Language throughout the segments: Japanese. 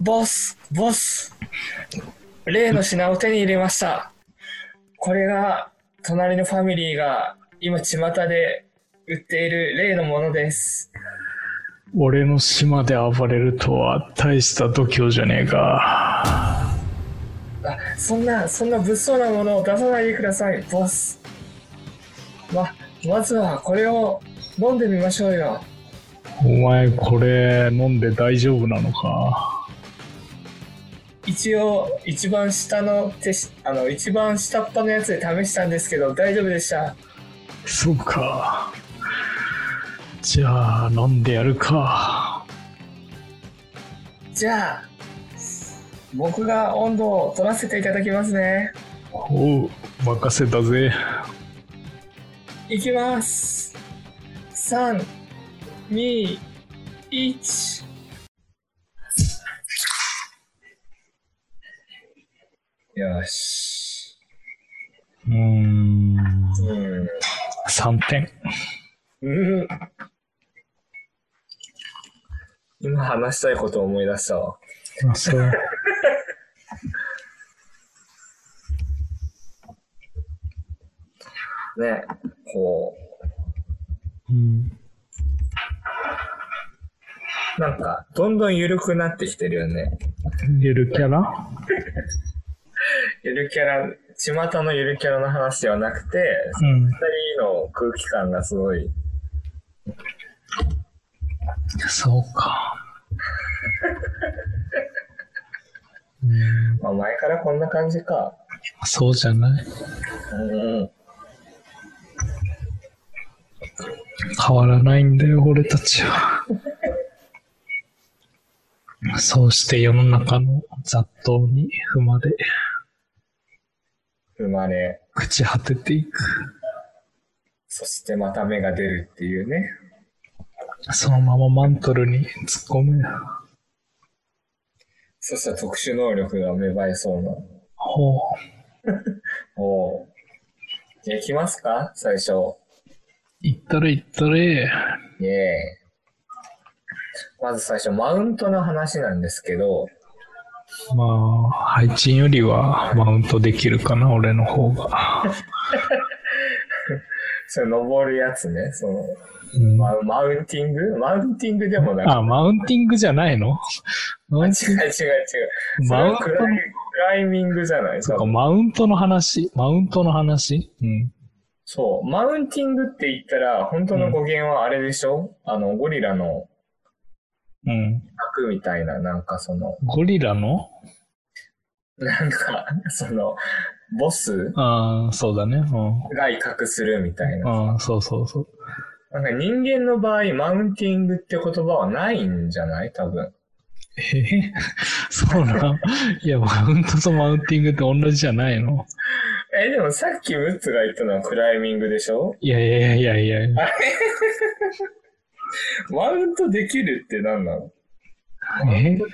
ボス、ボス、例の品を手に入れました。これが、隣のファミリーが今巷で売っている例のものです。俺の島で暴れるとは大した度胸じゃねえか。あ、そんな、そんな物騒なものを出さないでください、ボス。ま、まずはこれを飲んでみましょうよ。お前これ飲んで大丈夫なのか？一応、一番下の手し、あの、一番下っ端のやつで試したんですけど、大丈夫でした。そうか。じゃあ飲んでやるか。じゃあ、僕が温度を取らせていただきますね。おう、任せたぜ。いきます。3、2、1。よし。うーん、うん。3点。うん。今話したいことを思い出したわ。あ、そう。ね、こうん。う、なんか、どんどん緩くなってきてるよね。ゆるキャラ？ゆるキャラ、巷のゆるキャラの話ではなくて、うん。二人の空気感がすごい、そうか。うん、まあ前からこんな感じか。そうじゃない？うん。変わらないんだよ、俺たちは。そうして世の中の雑踏に踏まれ、生まれ、朽ち果てていく。そしてまた芽が出るっていうね。そのままマントルに突っ込む。そしたら特殊能力が芽生えそうな。ほう。おう。じゃあ行きますか？最初。行ったれ行ったれ。イェーイ。まず最初、マウントの話なんですけど、まあ、配置よりはマウントできるかな、俺の方が。それ登るやつね、その、うん。マウンティング？マウンティングでもなく。あ、マウンティングじゃないの？違う違う違う。マウントはクライミングじゃない？そうか、マウントの話？マウントの話？うん。そう。マウンティングって言ったら、本当の語源はあれでしょ、あの、ゴリラのうん。悪みたいな、なんかその、ゴリラの？なんか、その、ボス？ああ、そうだね。うん。が威嚇するみたいな。ああ、そうそうそう。なんか人間の場合、マウンティングって言葉はないんじゃない？多分。え？ー そうなんいや、マウントとマウンティングって同じじゃないの？え、でもさっきムッツが言ったのはクライミングでしょ？いやいやいやいやいや。マウントできるって何なの？マウえントで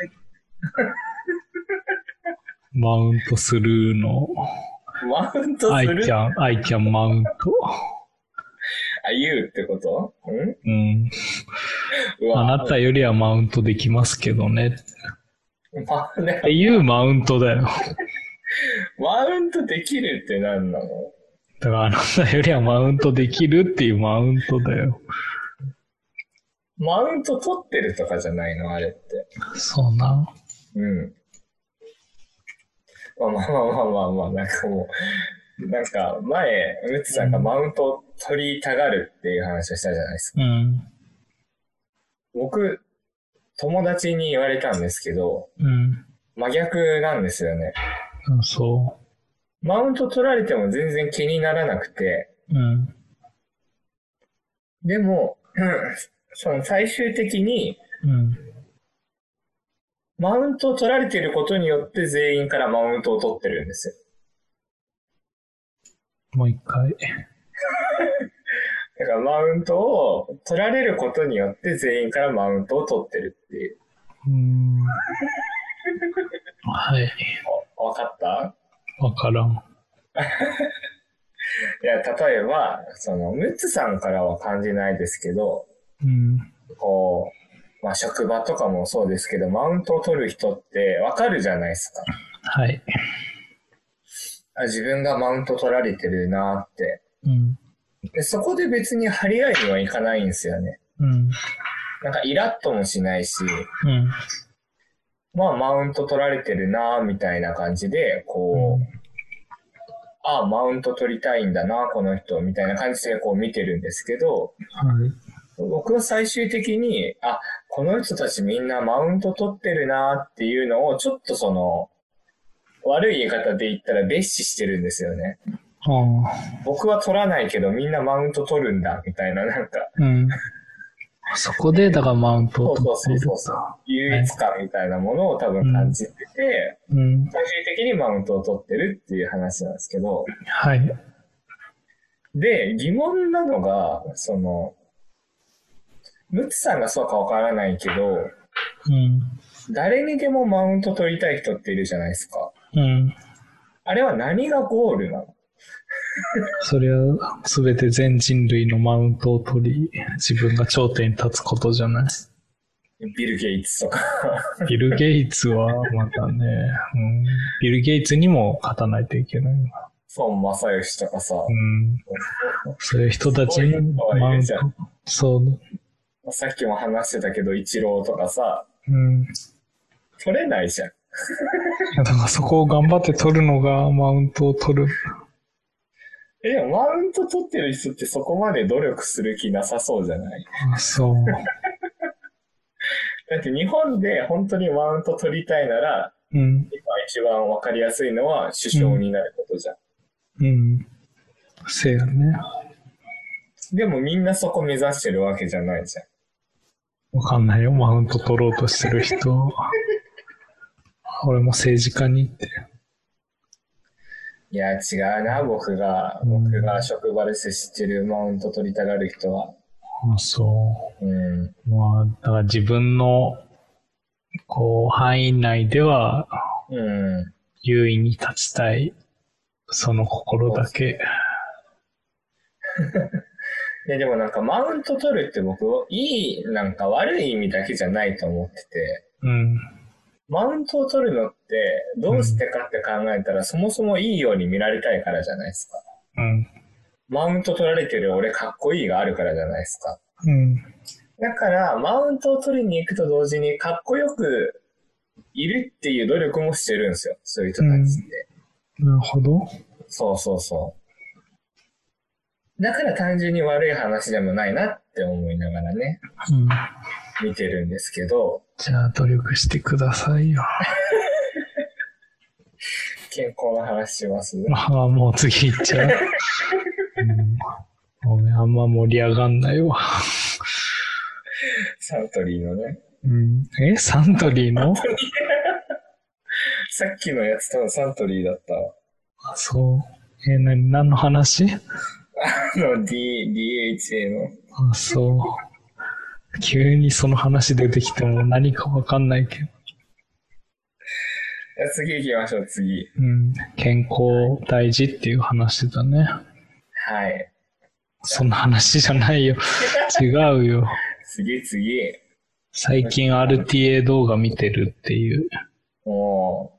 マウントする？の。マウントする can, I can マウント。あ、言うってこと？ん？うん。うわあなたよりはマウントできますけどね。まね言うマウントだよ。マウントできるって何なの？だからあなたよりはマウントできるっていうマウントだよ。マウント取ってるとかじゃないのあれって。そうな。うん。まあまあまあまあまあまあ、なんかもう、なんか前、ムッツさんがマウントを取りたがるっていう話をしたじゃないですか。うん。僕、友達に言われたんですけど、うん。真逆なんですよね。あそマウント取られても全然気にならなくて、う。うん。でも、うんその最終的に、うん。マウントを取られていることによって全員からマウントを取ってるんですよ。もう一回。だからマウントを取られることによって全員からマウントを取ってるっていう。うーん。はい。お わかった？わからん。いや、例えば、その、ムッツさんからは感じないですけど、うん。こう、まあ職場とかもそうですけど、マウントを取る人ってわかるじゃないですか。はい。あ自分がマウント取られてるなって。うん。でそこで別に張り合いにはいかないんですよね。うん。なんかイラッともしないし、うん。まあマウント取られてるなみたいな感じで、こう、ああ、マウント取りたいんだな、この人、みたいな感じでこう見てるんですけど、はい。僕は最終的に、あ、この人たちみんなマウント取ってるなっていうのを、ちょっとその、悪い言い方で言ったら蔑視してるんですよね。あ僕は取らないけどみんなマウント取るんだ、みたいな、なんか、あ。うん。そこで、だからマウントを取っているそうそうそう。優越感みたいなものを多分感じてて、うん。最終的にマウントを取ってるっていう話なんですけど、はい。で、疑問なのが、その、ムツさんがそうかわからないけど、うん。誰にでもマウント取りたい人っているじゃないですか。うん。あれは何がゴールなの？それは全て全人類のマウントを取り、自分が頂点に立つことじゃない。ビル・ゲイツとか。ビル・ゲイツはまたね、うん、ビル・ゲイツにも勝たないといけないな。孫正義とかさ。うん。そういう人たちにマウント。そう。さっきも話してたけど、イチローとかさ、うん。取れないじゃん。いやだからそこを頑張って取るのがマウントを取る。え、でもマウント取ってる人ってそこまで努力する気なさそうじゃない？あそう。だって日本で本当にマウント取りたいなら、うん。今一番わかりやすいのは首相になることじゃん。うん。せやね。でもみんなそこ目指してるわけじゃないじゃん。わかんないよ、マウント取ろうとしてる人。俺も政治家にって。いや、違うな、僕が、うん僕が職場で接してるマウント取りたがる人は。あそうん。う。まあ、だから自分の、こう、範囲内ではうん。優位に立ちたい、その心だけ。で、でもなんかマウント取るって僕、いい、なんか悪い意味だけじゃないと思ってて、うん。マウントを取るのって、どうしてかって考えたら、そもそもいいように見られたいからじゃないですか。うん。マウント取られてる俺かっこいいがあるからじゃないですか。うん。だから、マウントを取りに行くと同時に、かっこよくいるっていう努力もしてるんですよ。そういう人たちって。なるほど。そうそうそう。だから単純に悪い話でもないなって思いながらね、うん。見てるんですけど、じゃあ努力してくださいよ。健康の話します？ああ、もう次行っちゃう。うん、ごめん、あんま盛り上がんないわ。サントリーのね。うん、えサントリーの？さっきのやつ多分サントリーだったわ。あそう。え、な、何の話？あの D、DHA の。あそう。急にその話出てきても何かわかんないけど。じゃあ次行きましょう、次。うん。健康大事っていう話だね。はい。そんな話じゃないよ。違うよ。次、次。最近 RTA 動画見てるっていう。も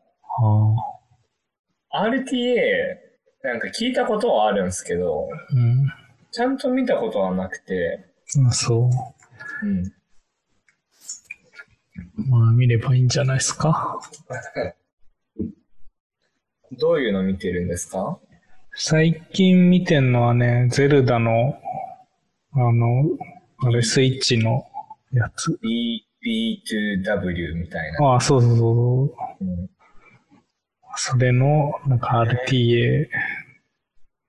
ああ。う、RTA、なんか聞いたことはあるんですけど、うん。ちゃんと見たことはなくて、あそう。うん。まあ見ればいいんじゃないですか？どういうの見てるんですか？最近見てんのはね、ゼルダの、あの、あれ、スイッチのやつ。?B、B2W みたいな。ああ、そうそうそう。うんそれの、なんか RTA。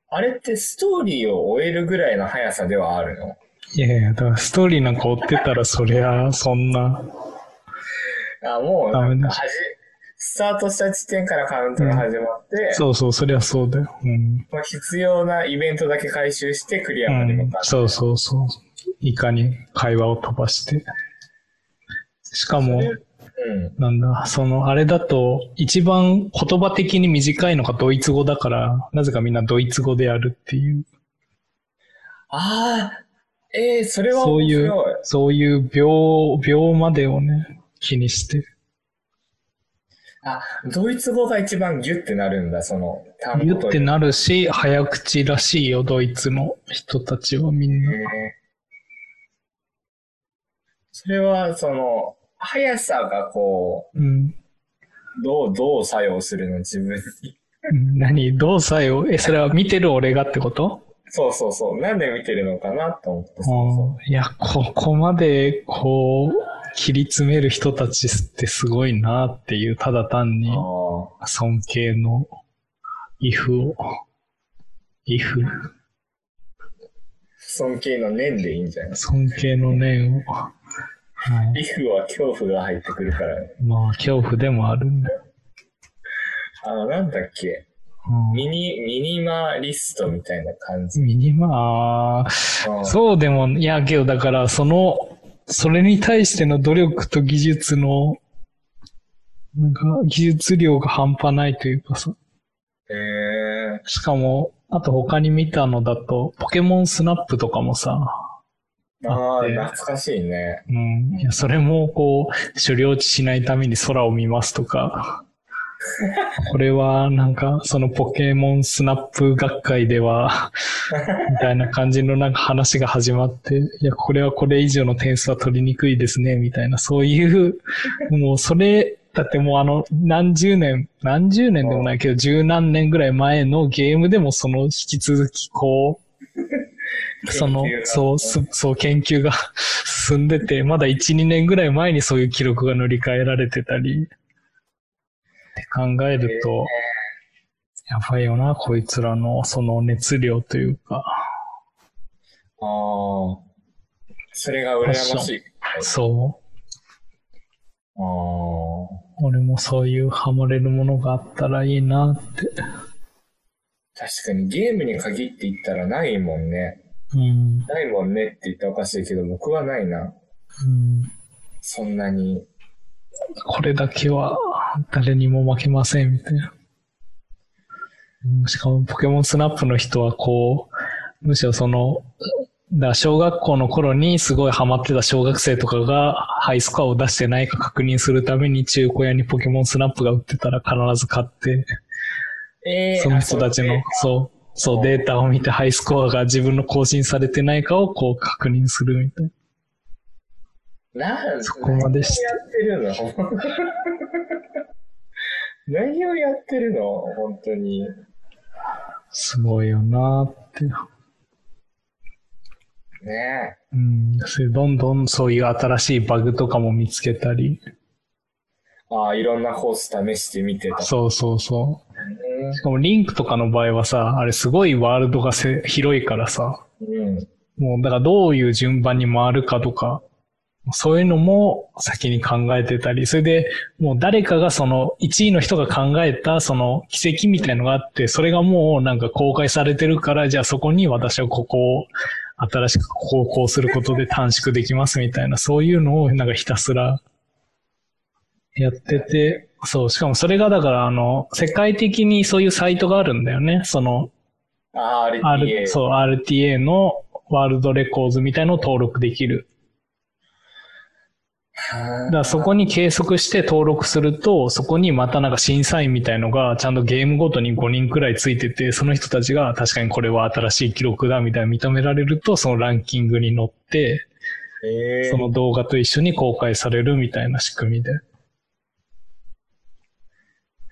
あれってストーリーを終えるぐらいの速さではあるの？いやいや、だからストーリーなんか追ってたら、そりゃ、そんな。あ、もうダメだスタートした時点からカウントが始まって、そうそう、そりゃそうだよ。うん。まあ必要なイベントだけ回収してクリうアまで向んか、って。そうそうそう。いかに会話を飛ばして。しかも、うん。なんだ、その、あれだと、一番言葉的に短いのがドイツ語だから、なぜかみんなドイツ語でやるっていう。ああ、えー、それはそう面白い。いう、そういう秒、秒までをね、気にして。あ、ドイツ語が一番ギュってなるんだ、その単言って語という。なるし、早口らしいよ、ドイツの人たちはみんな。えーそれは、その、速さがこうん。う、どう、どう作用するの、自分に。何？どうさよ、え、それは見てる俺がってこと？そうそうそう。なんで見てるのかなと思って。そううん。いや、ここまで、こう、切り詰める人たちってすごいなっていう、ただ単にそう尊敬の if を、if、尊敬の念でいいんじゃない？尊敬の念を、はい、は恐怖が入ってくるからね。まあ、恐怖でもあるね。あの、なんだっけ？うんミニ、ミニマリストみたいな感じ。ミニマうんそうでも、いや、けどだから、その、それに対しての努力と技術の、なんか、技術量が半端ないというかさ。えしかも、あと他に見たのだと、ポケモンスナップとかもさ、ー、ああ、懐かしいね。うん。いや、それもこう、狩猟地しないために空を見ますとか、これはなんか、そのポケモンスナップ学会では、みたいな感じのなんか話が始まって、いや、これはこれ以上の点数は取りにくいですね、みたいな、そういう、もうそれ、だってもうあの、何十年、何十年でもないけど、十何年ぐらい前のゲームでもその引き続きこう、そのそう、すそう、研究が 進んでて、まだ1、2年ぐらい前にそういう記録が塗り替えられてたり、って考えると、やばいよな、こいつらのその熱量というか、ああ。それが羨ましい。そああ。う、俺もそういうハマれるものがあったらいいなって。確かにゲームに限って言ったらないもんね。うん。ないもんねって言ったらおかしいけど、僕はないな。うん、そんなに。これだけは誰にも負けませんみたいな。うんしかもポケモンスナップの人はこう、むしろその、だ小学校の頃にすごいハマってた小学生とかがハイスコアを出してないか確認するために中古屋にポケモンスナップが売ってたら必ず買って、えーその人たちの、そう、そうデータを見てハイスコアが自分の更新されてないかをこう確認するみたいな。なんそこまでして何をやってるの？何をやってるの？本当に。すごいよなーって。ねうん。それどんどんそういう新しいバグとかも見つけたり。え。ああ、いろんなコース試してみてた。そうそうそう。しかもリンクとかの場合はさ、あれすごいワールドがせ広いからさ、うん。もうだからどういう順番に回るかとか、そういうのも先に考えてたり、それでもう誰かがその1位の人が考えたその奇跡みたいのがあって、それがもうなんか公開されてるから、じゃあそこに私はここを新しくここをこうすることで短縮できますみたいな、そういうのをなんかひたすらやってて、そう、しかもそれがだからあの、世界的にそういうサイトがあるんだよね。その、RTA。そう、RTA のワールドレコーズみたいのを登録できる。だからそこに計測して登録すると、そこにまたなんか審査員みたいのがちゃんとゲームごとに5人くらいついてて、その人たちが確かにこれは新しい記録だみたいな認められると、そのランキングに乗って、ええその動画と一緒に公開されるみたいな仕組みで。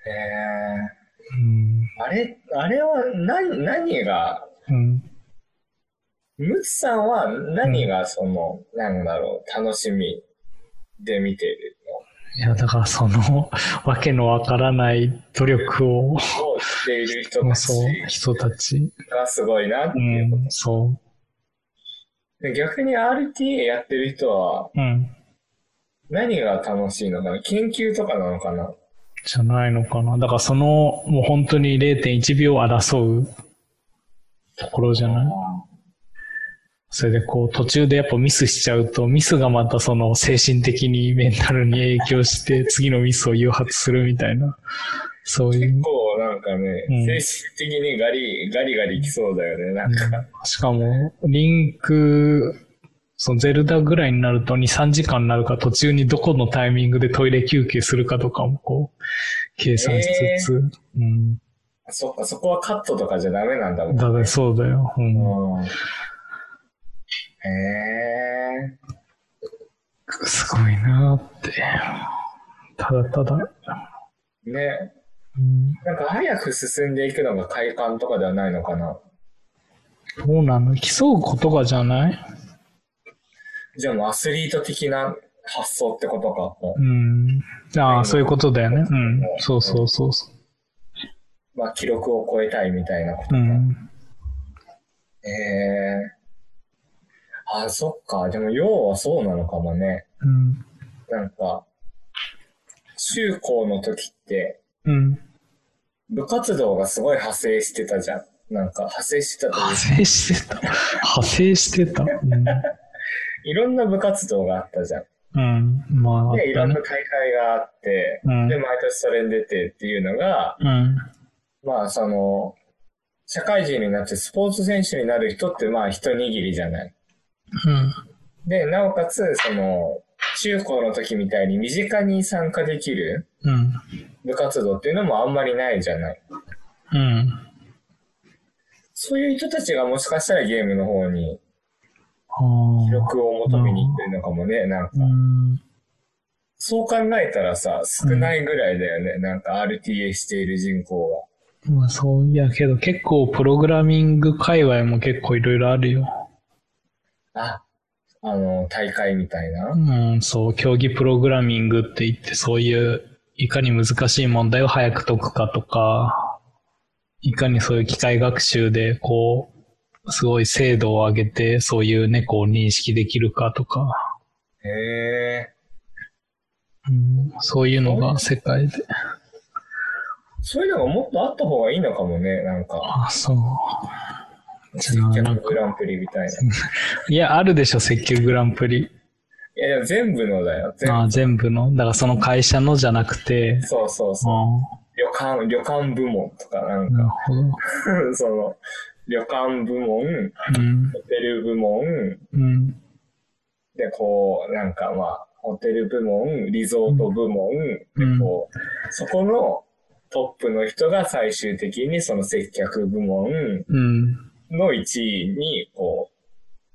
ええうん。あれ、あれは何、何が、うん。ムツさんは何がその、なんだろう、楽しみで見てるいや、だからその、わけのわからない努力を、している人たちそう、人たち。がすごいなってういうことん、そで逆に RTA やってる人はう。うん。何が楽しいのかな？研究とかなのかな？じゃないのかな。だからその、もう本当に0.1秒争うところじゃない？それでこう途中でやっぱミスしちゃうと、ミスがまたその精神的にメンタルに影響して次のミスを誘発するみたいな、そういう結。構なんかね、うん精神的にガリ、ガリガリきそうだよね、なんか。しかも、リンクそのゼルダぐらいになると2、3時間になるから途中にどこのタイミングでトイレ休憩するかとかもこう、計算しつつ、うん。そっか、そこはカットとかじゃダメなんだもん。だからそうだよ。うん。うん。へえ。すごいなって。ただただ。ね。うん、なんか早く進んでいくのが快感とかではないのかな。どうなの競うことがじゃない？じゃあもうアスリート的な発想ってことか。もうん。ああ、そういうことだよね。うん。そうそうそうそうまあ記録を超えたいみたいなことう。うか。ん。へえ。あ、そっか。でも要はそうなのかもね。うん。なんか、中高の時ってうん。部活動がすごい派生してたじゃん。なんか派生してた派生してた。派生してた。うん。いろんな部活動があったじゃん。うん。まあ、で、いろんな。大会があって、うんで、毎年それに出てっていうのが、うん。まあ、その、社会人になってスポーツ選手になる人って、まあ、一握りじゃない。うん。で、なおかつ、その、中高の時みたいに身近に参加できるうん。部活動っていうのもあんまりないじゃない。うん。そういう人たちがもしかしたらゲームの方に。記録を求めに行ってるのかもね。なんか、うん。そう考えたらさ、少ないぐらいだよね。なんか RTA している人口が。まあそういやけど結構プログラミング界隈も結構いろいろあるよ。あ、あの、大会みたいな。うん、そう、競技プログラミングって言ってそういういかに難しい問題を早く解くかとか、いかにそういう機械学習でこう、すごい精度を上げてそういう猫を認識できるかとか、へえ。うん、そういうのが世界で。そういうのがもっとあった方がいいのかもね。なんか、あ、そう。接客グランプリみたいな。いや、あるでしょ、接客グランプリ。いや、でも全部のだよ。全部。あ全部の？だからその会社のじゃなくて、そうそうあそう。旅館、旅館部門とか、なんなるか、ほど。その、旅館部門、うん。ホテル部門、うん。で、こう、なんかまあ、ホテル部門、リゾート部門、うんで、こう、そこのトップの人が最終的にその接客部門うん。の1位に、こう、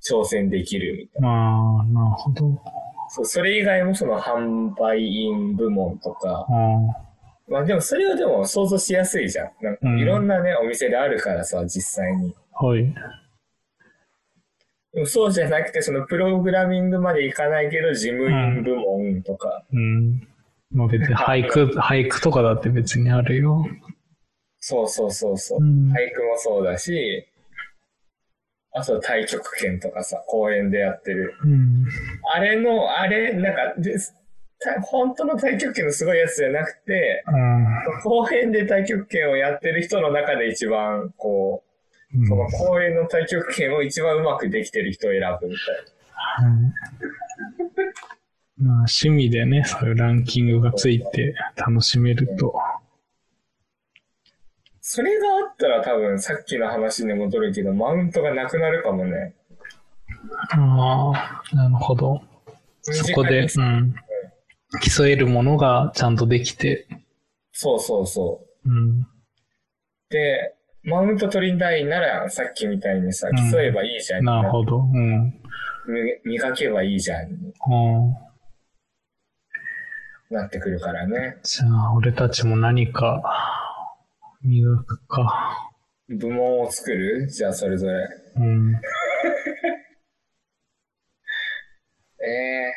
挑戦できるみたいな。ああ、なるほど。そう、それ以外もその販売員部門とか、あまあでもそれはでも想像しやすいじゃん。なんかうんいろんなね、お店であるからさ、実際に。あ、はい。でもそうじゃなくて、そのプログラミングまでいかないけど、事務員部門とか、うん。まあ別に俳句、俳句とかだって別にあるよ。そうそうそうそう。うん俳句もそうだし、あと太極拳とかさ、公園でやってる。うん。あれの、あれ、なんか、ですた本当の太極拳のすごいやつじゃなくて、公園で太極拳をやってる人の中で一番、こう、その公園の太極拳を一番うまくできてる人を選ぶみたいな。うんまあ趣味でね、そういうランキングがついて楽しめると。それがあったら多分さっきの話に戻るけど、マウントがなくなるかもね。ああ、なるほど。そこで、うん。競えるものがちゃんとできて、そうそうそう。うん。で、マウント取りたいなら、さっきみたいにさ、うん競えばいいじゃん。なるほど。うん。み磨けばいいじゃん。うんなってくるからね。じゃあ、俺たちも何か磨くか。部門を作る？じゃあ、それぞれ。うん。え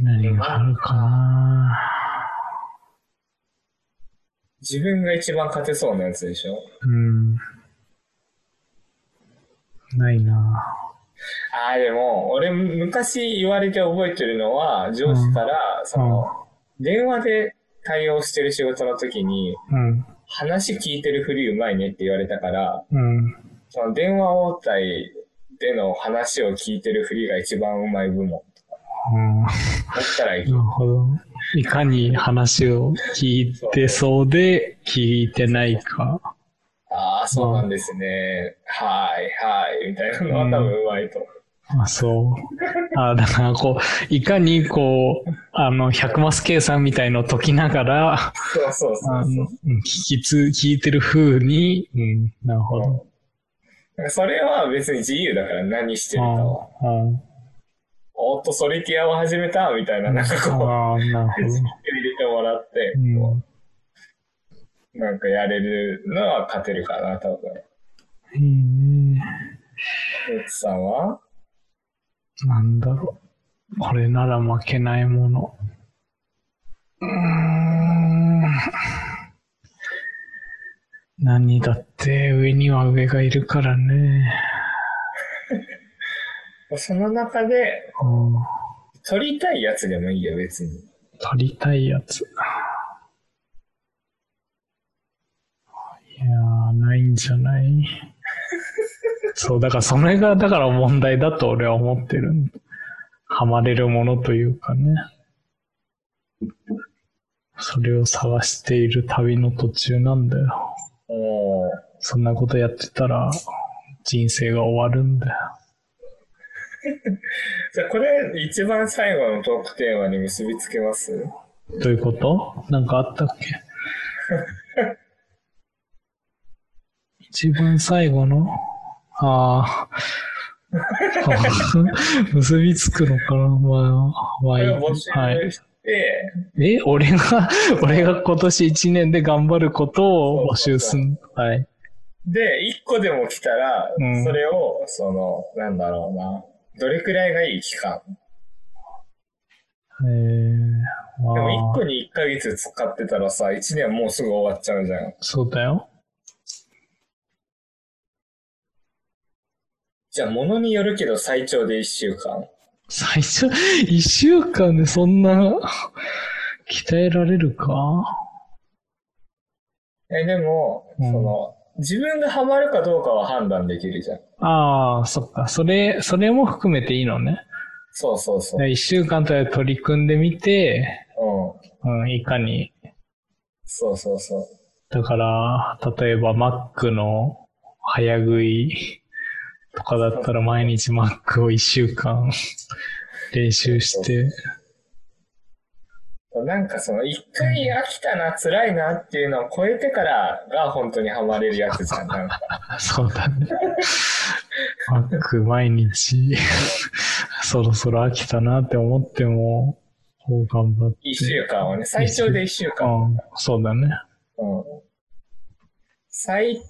何があるかな？ー、自分が一番勝てそうなやつでしょ？うん。ないな。ああ、でも、俺、昔言われて覚えてるのは、上司から、その、電話で対応してる仕事の時に、うん。話聞いてるふりうまいねって言われたから、うん。その電話応対での話を聞いてるふりが一番うまい部門。うん。だったらいいな。るほど。いかに話を聞いてそうで聞いてないか。ああ、そうなんですね。はい、はい、みたいなのは多分うまいと思う。あ、そう。あ、だからこう、いかにこう、あの、100マス計算みたいのを解きながら、そうそうそうそう。聞きつ、聞いてる風に、うん、なるほど。それは別に自由だから何してるかは。おっと、ソリティアを始めたみたいな、なんかこう、ああ、なるほど。入れてもらって、うんなんかやれるのは勝てるかな、多分。いいね。ムツさんは？なんだろう。これなら負けないもの。うーん。何だって上には上がいるからね。その中で、うん、取りたいやつでもいいよ、別に。取りたいやつ。いやー、ないんじゃない？そう、だからそれが、だから問題だと俺は思ってる。ハマれるものというかね。それを探している旅の途中なんだよ。そんなことやってたら人生が終わるんだよ。じゃあこれ、一番最後のトークテーマに結びつけます？どういうこと？なんかあったっけ？一番最後の？ああ。結びつくのかな？まあ、まあいい。はい。え、俺が、俺が今年一年で頑張ることを募集すん。はい。で、一個でも来たら、うんそれを、その、なんだろうな。どれくらいがいい期間？えー、でも一まあ個に一ヶ月使ってたらさ、一年もうすぐ終わっちゃうじゃん。そうだよ。じゃあ、ものによるけど最長で一週間。最初、一週間でそんな、鍛えられるか？え、でも、うんその、自分がハマるかどうかは判断できるじゃん。ああ、そっか。それ、それも含めていいのね。そうそうそう。一週間と取り組んでみて、うん。うん、いかに。そうそうそう。だから、例えば Mac の早食いとかだったら毎日 Mac を一週間練習して、なんかその、一回飽きたな、辛いなっていうのを超えてからが本当にハマれるやつじゃん。なんか そうだね。Mac 毎日、そろそろ飽きたなって思っても、こう頑張って。一週間はね、最長で一週間。うん、そうだね。うん。最、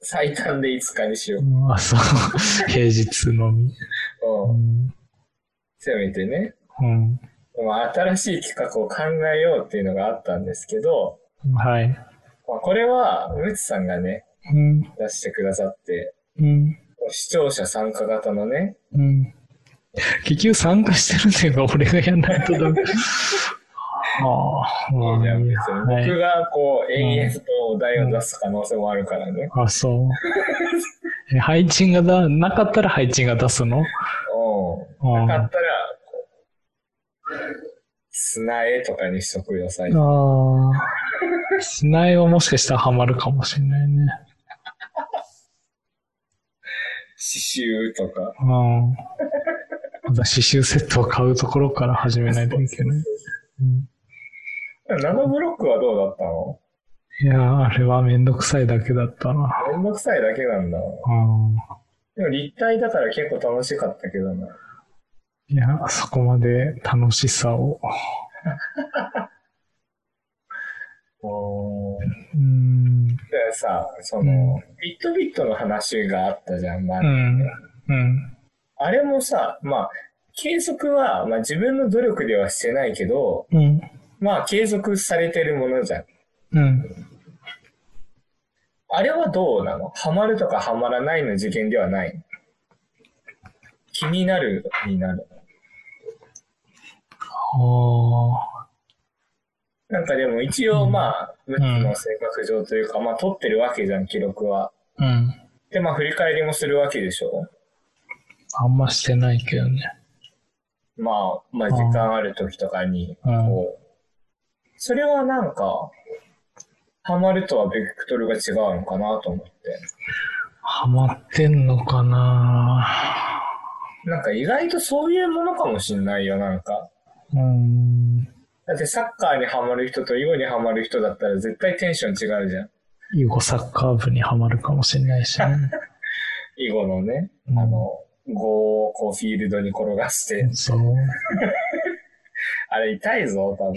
最短で5日にしよう。うんあ、そう。平日のみ。う。うんん。せめてね。うんまあ、新しい企画を考えようっていうのがあったんですけど、はい。まあ、これは、ムツさんがね、うん。出してくださって、うん。視聴者参加型のね、うん。結局参加してるんだよ、俺がやんないとダメ。は あ、まあいいじゃん、別に。はい僕がこう、延々とお題を出す可能性もあるからね。あ、そう。え、配置がだ、なかったら配置が出すの？なかったら、砂絵とかにしとく。ああ。砂絵はもしかしたらハマるかもしれないね。刺繍とか。うん。また刺繍セットを買うところから始めないといけない。うんナノブロックはどうだったの？いや、あれはめんどくさいだけだったな。めんどくさいだけなんだ。うん。でも立体だから結構楽しかったけどな。いや、そこまで楽しさを。うん。でさ、その、ビットビットの話があったじゃん、まあうん。うん。あれもさ、まあ、継続は、まあ自分の努力ではしてないけど、うん。まあ継続されてるものじゃん。うん。あれはどうなの？ハマるとかハマらないの次元ではない気になるになる。あなんかでも一応うんまあ、ムツの性格上というか、まあ取ってるわけじゃん、記録は。あ。うん。で、まあ振り返りもするわけでしょあんましてないけどね。まあ、まあ時間ある時とかに、うん。こう。それはなんか、ハマるとはベクトルが違うのかなと思って。ハマってんのかななんか意外とそういうものかもしんないよ、なんか。うん。だってサッカーにハマる人と囲碁にハマる人だったら絶対テンション違うじゃん。囲碁サッカー部にはまるかもしれないしね。囲碁のね、うんあの、碁をこうフィールドに転がして、そう。あれ痛いぞ、多分。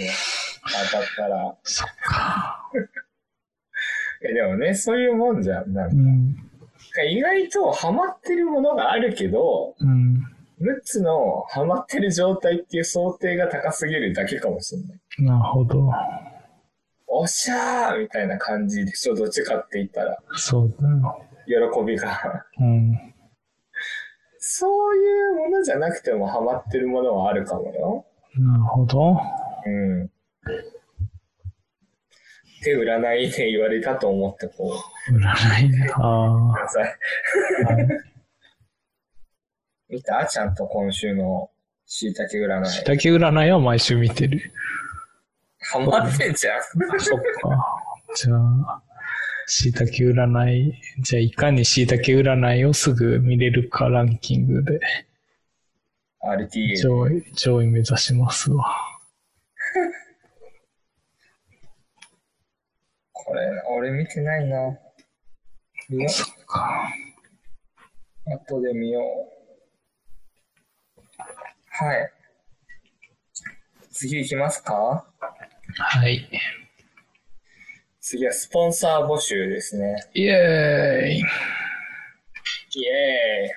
当たったら。そっか。え、でもね、そういうもんじゃん。なんかうん。意外とハマってるものがあるけど、うん。ムッツのハマってる状態っていう想定が高すぎるだけかもしれない。なるほど。おっしゃーみたいな感じでしょ、どっちかって言ったら。そうだよ。喜びが。うん。そういうものじゃなくてもハマってるものはあるかもよ。なるほど。うん。って占いで言われたと思ってこう、占いね。あください。見た？ちゃんと今週の椎茸占あ。い。しけ占いは毎週見てる。ハマってんじゃん。そっか。じゃあ、しいたけ占い、じゃあいかにしいたけ占いをすぐ見れるかランキングで RTA で。上位、上位目指しますわ。これ、俺見てないな。見よそっか。う。後で見よう。はい。次行きますか？はい。次はスポンサー募集ですね。イエーイ。イエーイ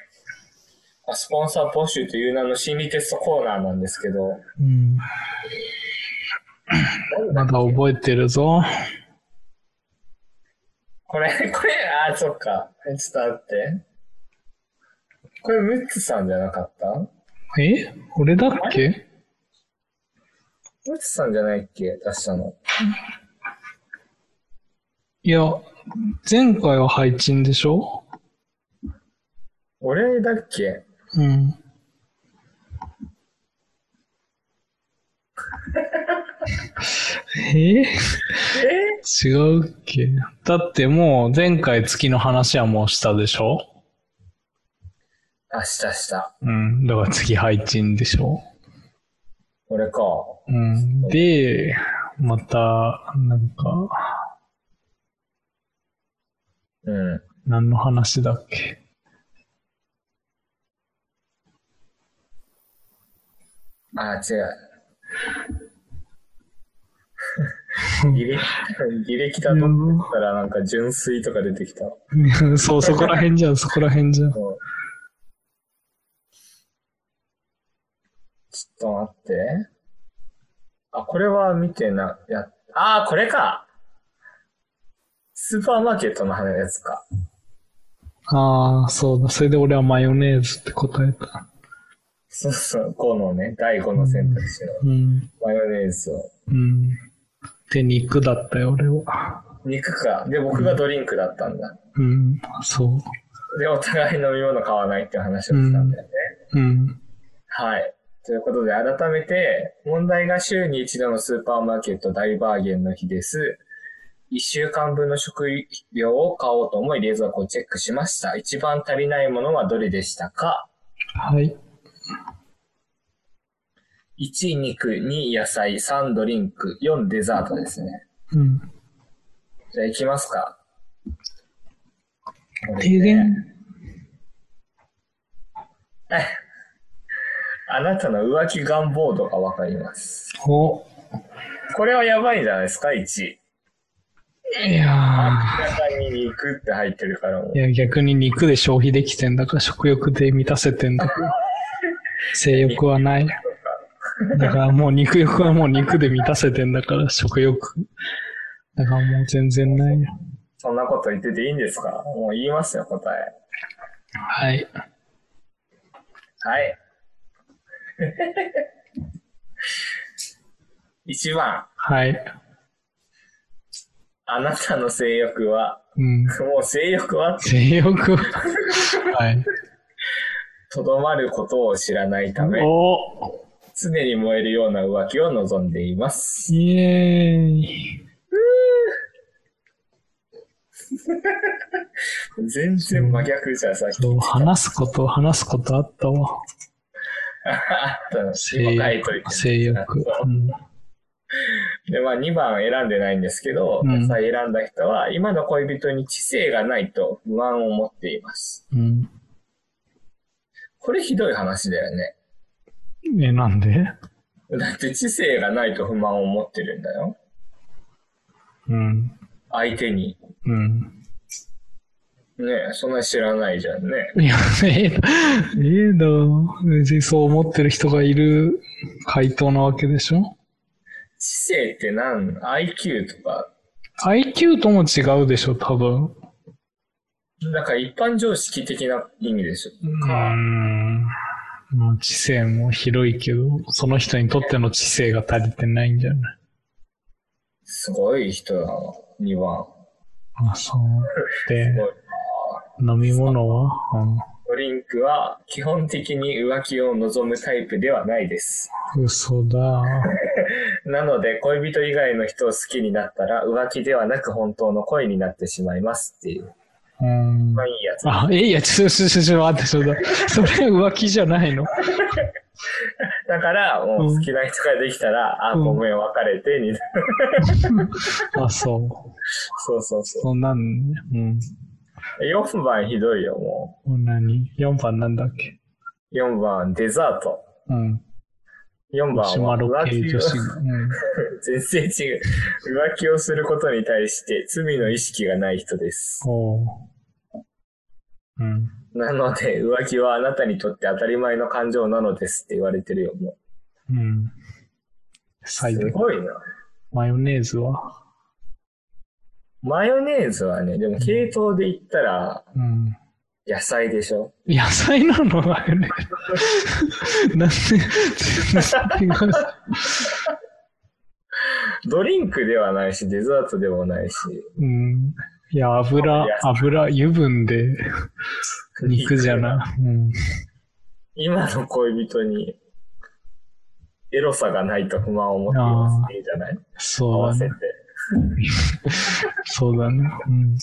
あスポンサー募集という名の心理テストコーナーなんですけど、うん。まだ覚えてるぞ。これ、これ、あ、そっか。ちょっと待って。これ、ムッツさんじゃなかった？え？俺だっけ？ムッツさんじゃないっけ？出したの。いや、前回は配信でしょ？俺だっけ？うん。え？え？違うっけ？だってもう前回月の話はもうしたでしょ？あ、したした。うん。だから次配信でしょ俺か。うん。で、また、なんか、うん。何の話だっけ？あ、違う。履歴、履歴だと思ったらなんか純粋とか出てきた。そう、そこら辺じゃん、そこら辺じゃん。そうちょっと待って。あ、これは見てな、や、あー、これかスーパーマーケットの花のやつか。ああ、そうだ。それで俺はマヨネーズって答えた。そうそう、5のね、第5の選択肢のうん。マヨネーズを。うん。で、肉だったよ、俺は。肉か。で、僕がドリンクだったんだ。うん。そう。で、お互い飲み物買わないって話をしたんだよね。うん。はい。ということで、改めて、問題が週に一度のスーパーマーケット大バーゲンの日です。一週間分の食料を買おうと思い冷蔵庫をチェックしました。一番足りないものはどれでしたか？はい。?1 肉、2野菜、3ドリンク、4デザートですね。うん。じゃあ行きますか。提言？えあなたの浮気願望度がわかります？お。これはやばいんじゃないですか ?1。いや明らかに肉って入ってるからも。いや、逆に肉で消費できてんだから、食欲で満たせてんだから。性欲はない。だからもう肉欲はもう肉で満たせてんだから、食欲。だからもう全然ないよ。そんなこと言ってていいんですか？もう言いますよ、答え。はい。はい。1番、はい。あなたの性欲は、うん。もう性欲は？性欲？は はい。とどまることを知らないため、お常に燃えるような浮気を望んでいます。イエーイ。全然真逆じゃん、さっき。話すこと、話すことあったわ。あったの。性欲。て性欲。うん。で、まあ2番選んでないんですけど、うんさあ選んだ人は、今の恋人に知性がないと不安を持っています。うん。これひどい話だよね。え、なんで？だって知性がないと不満を持ってるんだよ。うん。相手に。うん。ねそんな知らないじゃんね。いや、ええだ、ええだ。別にそう思ってる人がいる回答なわけでしょ知性って何 ?IQ とか？?IQ とも違うでしょ、多分。なんか一般常識的な意味でしょ。うーん。まあ、知性も広いけど、その人にとっての知性が足りてないんじゃない？すごい人だな、2番。あ、そう。すで、ごい飲み物は、ドリンクは基本的に浮気を望むタイプではないです。うん、嘘だ。なので、恋人以外の人を好きになったら浮気ではなく本当の恋になってしまいますっていう。うんま。あいいやつ。あ、え、いや、ちょ、ちょ、ちょ、ちょ、待って、ちょっと。それ浮気じゃないの？だから、もう好きな人ができたら、あ、うんごめん、別れて、になる。あ、そう。そうそうそそんなんね。うん。う。4番ひどいよ、もこれ何 ?4 番なんだっけ？う。4番、デザート。うん。4番島はロ浮気を。うん。全然違う。浮気をすることに対して罪の意識がない人です。おう。うん。なので、浮気はあなたにとって当たり前の感情なのですって言われてるよ、もうん。う。サイド。すごいな。マヨネーズは？マヨネーズはね、でも系統で言ったらうん。野菜でしょ？野菜なの？マヨネーズ。なんで、違う。ドリンクではないし、デザートでもないし。うん。いや、油、油、油分で肉じゃな。うん。今の恋人にエロさがないと不満を持っていますっていいじゃない？合そうわせて。そうだね。うん。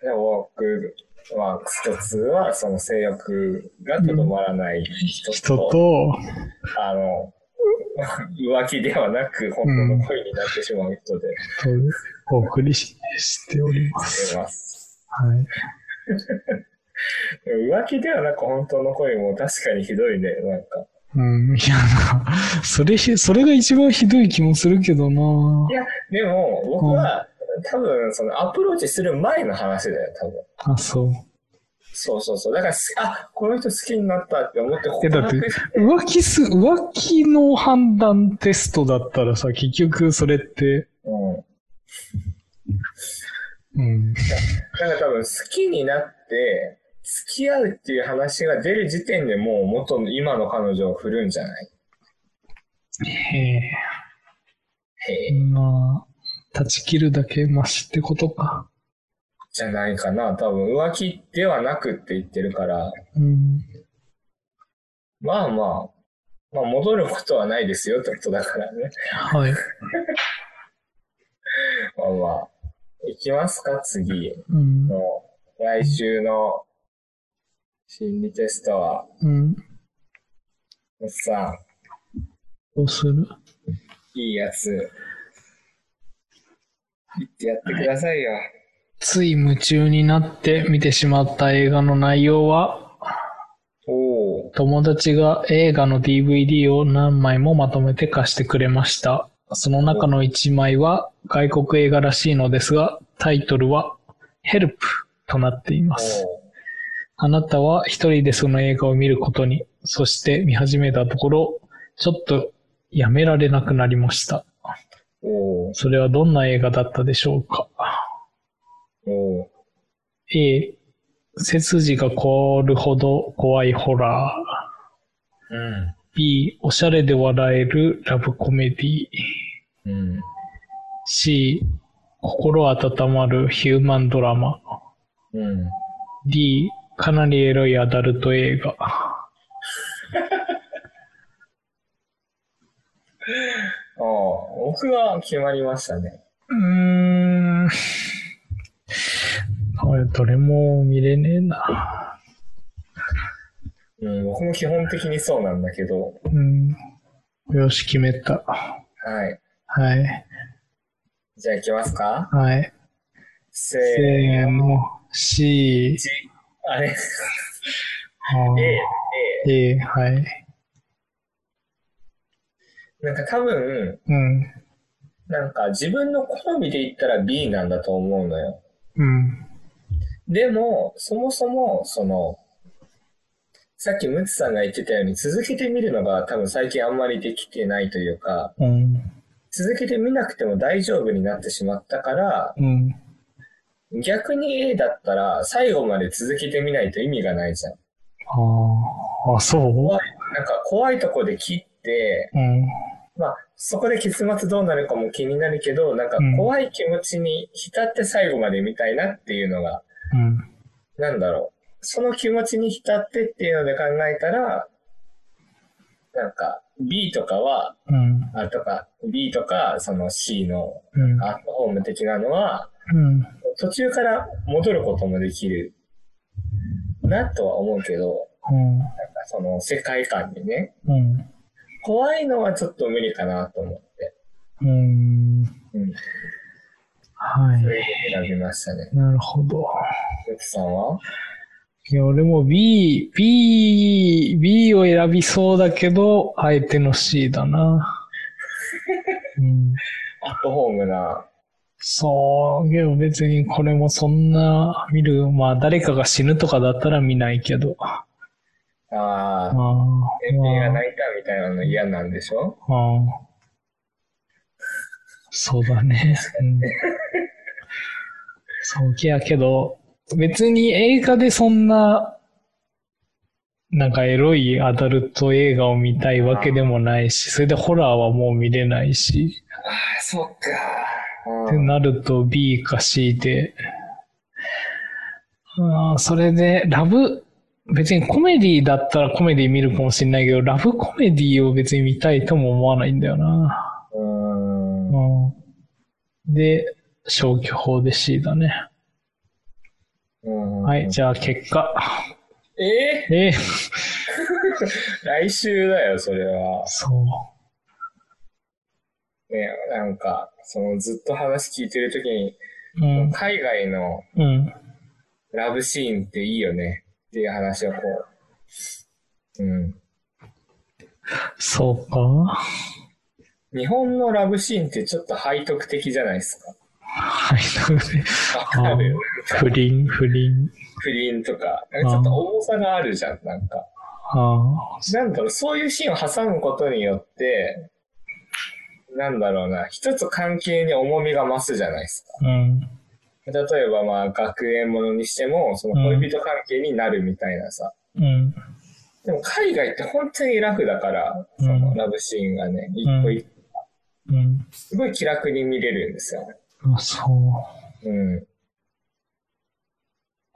でも僕は一つはその性欲がとどまらない人と、人と、あの、浮気ではなく本当の恋になってしまう人でとお送りししております。います。はい。浮気ではなく本当の恋も確かにひどいね、なんか。うん、いや、なんか、それひ、それが一番ひどい気もするけどないや、でも僕は多分そのアプローチする前の話だよ、多分。あ、そう。そうそうそう。だからす、あ、この人好きになったって思ってえ、だって告白して、浮気す、浮気の判断テストだったらさ、結局それって、うん。うん。だから多分好きになって、付き合うっていう話が出る時点でもう元の今の彼女を振るんじゃない？へえ。へえ、まあ、断ち切るだけマシってことか。じゃないかな。多分浮気ではなくって言ってるから、うん。まあまあ、まあ戻ることはないですよってことだからね。はい。まあまあ、行きますか次うん。の。来週の心理テストは、うん。おっさん、どうする？いいやつ、言ってやってくださいよ。つい夢中になって見てしまった映画の内容は、おお。友達が映画の DVD を何枚もまとめて貸してくれました。その中の1枚は外国映画らしいのですが、タイトルは Help となっています。あなたは一人でその映画を見ることに、そして見始めたところ、ちょっとやめられなくなりました。おお。それはどんな映画だったでしょうか？おお。A、背筋が凍るほど怖いホラー。うん。B、おしゃれで笑えるラブコメディ。うん。C、心温まるヒューマンドラマ。うん。D、かなりエロいアダルト映画。ああ、僕は決まりましたね。ん。これ、どれも見れねえな。うん、僕も基本的にそうなんだけど、うん。よし、決めた。はい。はい。じゃあ行きますかはい。せせーの。C。ーあれあ ?A、A。A。はい。なんか多分、うん。なんか自分の好みで言ったら B なんだと思うのよ。うん。でも、そもそも、その、さっきムツさんが言ってたように続けてみるのが多分最近あんまりできてないというか、うん。続けてみなくても大丈夫になってしまったから、うん。逆に A だったら最後まで続けてみないと意味がないじゃん。ああ。あ、そう？なんか怖いとこで切って、うん。まあそこで結末どうなるかも気になるけど、なんかうん怖い気持ちに浸って最後まで見たいなっていうのが、うん。なんだろう。その気持ちに浸ってっていうので考えたら、なんか B とかは、うん。あとか B とかその C のうん。アットホーム的なのは、うん。途中から戻ることもできるなとは思うけど、うん。なんかその世界観にね、うん。怖いのはちょっと無理かなと思って、うん。うん、はそれい。で選びましたね。なるほど。ゆきさんは？いや、俺も B、B、B を選びそうだけど、あえての C だな。うん。アットホームな、そう、けど別にこれもそんな見る、まあ誰かが死ぬとかだったら見ないけど。あああ、あ、天秤がま泣いたみたいなの嫌なんでしょ？あ、ああそうだね。うん、そうけやけど、別に映画でそんな、なんかエロいアダルト映画を見たいわけでもないし、それでホラーはもう見れないし、ああ、そっか。ってなると B か C で、あーそれでラブ、別にコメディだったらコメディ見るかもしれないけど、ラブコメディを別に見たいとも思わないんだよな。うーん。うん、で、消去法で C だね。うんはい、じゃあ結果。ええー、ー 来週だよ、それは。そね、なんか、そのずっと話聞いてるときに、う。うん。海外のうん。ラブシーンっていいよねっていう話をこう、うん。そうか。日本のラブシーンってちょっと背徳的じゃないですか。はい、わかる不倫、不倫。不倫とか、ちょっと重さがあるじゃん、なんか。あなんだろう、そういうシーンを挟むことによって、なんだろうな、一つ関係に重みが増すじゃないですか。あ、うん。例えばまあ学園ものにしても、その恋人関係になるみたいなさ。うん。でも海外って本当にラフだから、うんそのラブシーンがね、一個一個、うん。すごい気楽に見れるんですよ。あ、そう。うん。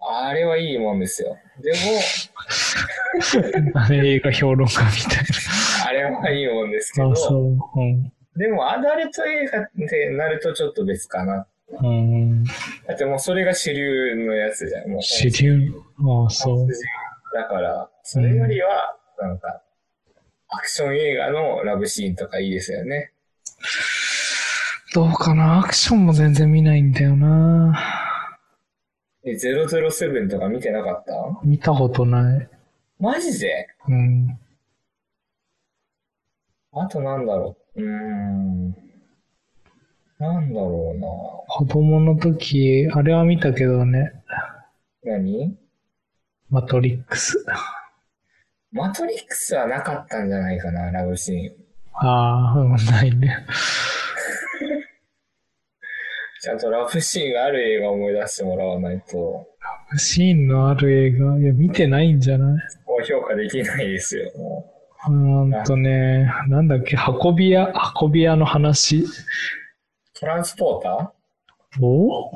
あれはいいもんですよ。でも、あれ映画評論家みたいあれはいいもんですけな。あ、ど、そう。うん。でもアダルト映画ってなるとちょっと別かな。うん。だってもうそれが主流のやつじゃん。もう主流？ああ、そう。だから、それよりは、なんか、アクション映画のラブシーンとかいいですよね。どうかな？アクションも全然見ないんだよな。え、007とか見てなかった？見たことない。マジで？うん。あとなんだろう。うーん。なんだろうな。子供の時、あれは見たけどね。何？マトリックス。マトリックスはなかったんじゃないかな、ラブシーン。ああ、うん、ないね。ちゃんとラブシーンがある映画を思い出してもらわないと、シーンのある映画、いや、見てないんじゃない？高評価できないですよ。もうーんとね、なんだっけ、運び屋、運び屋の話？うトランスポータお？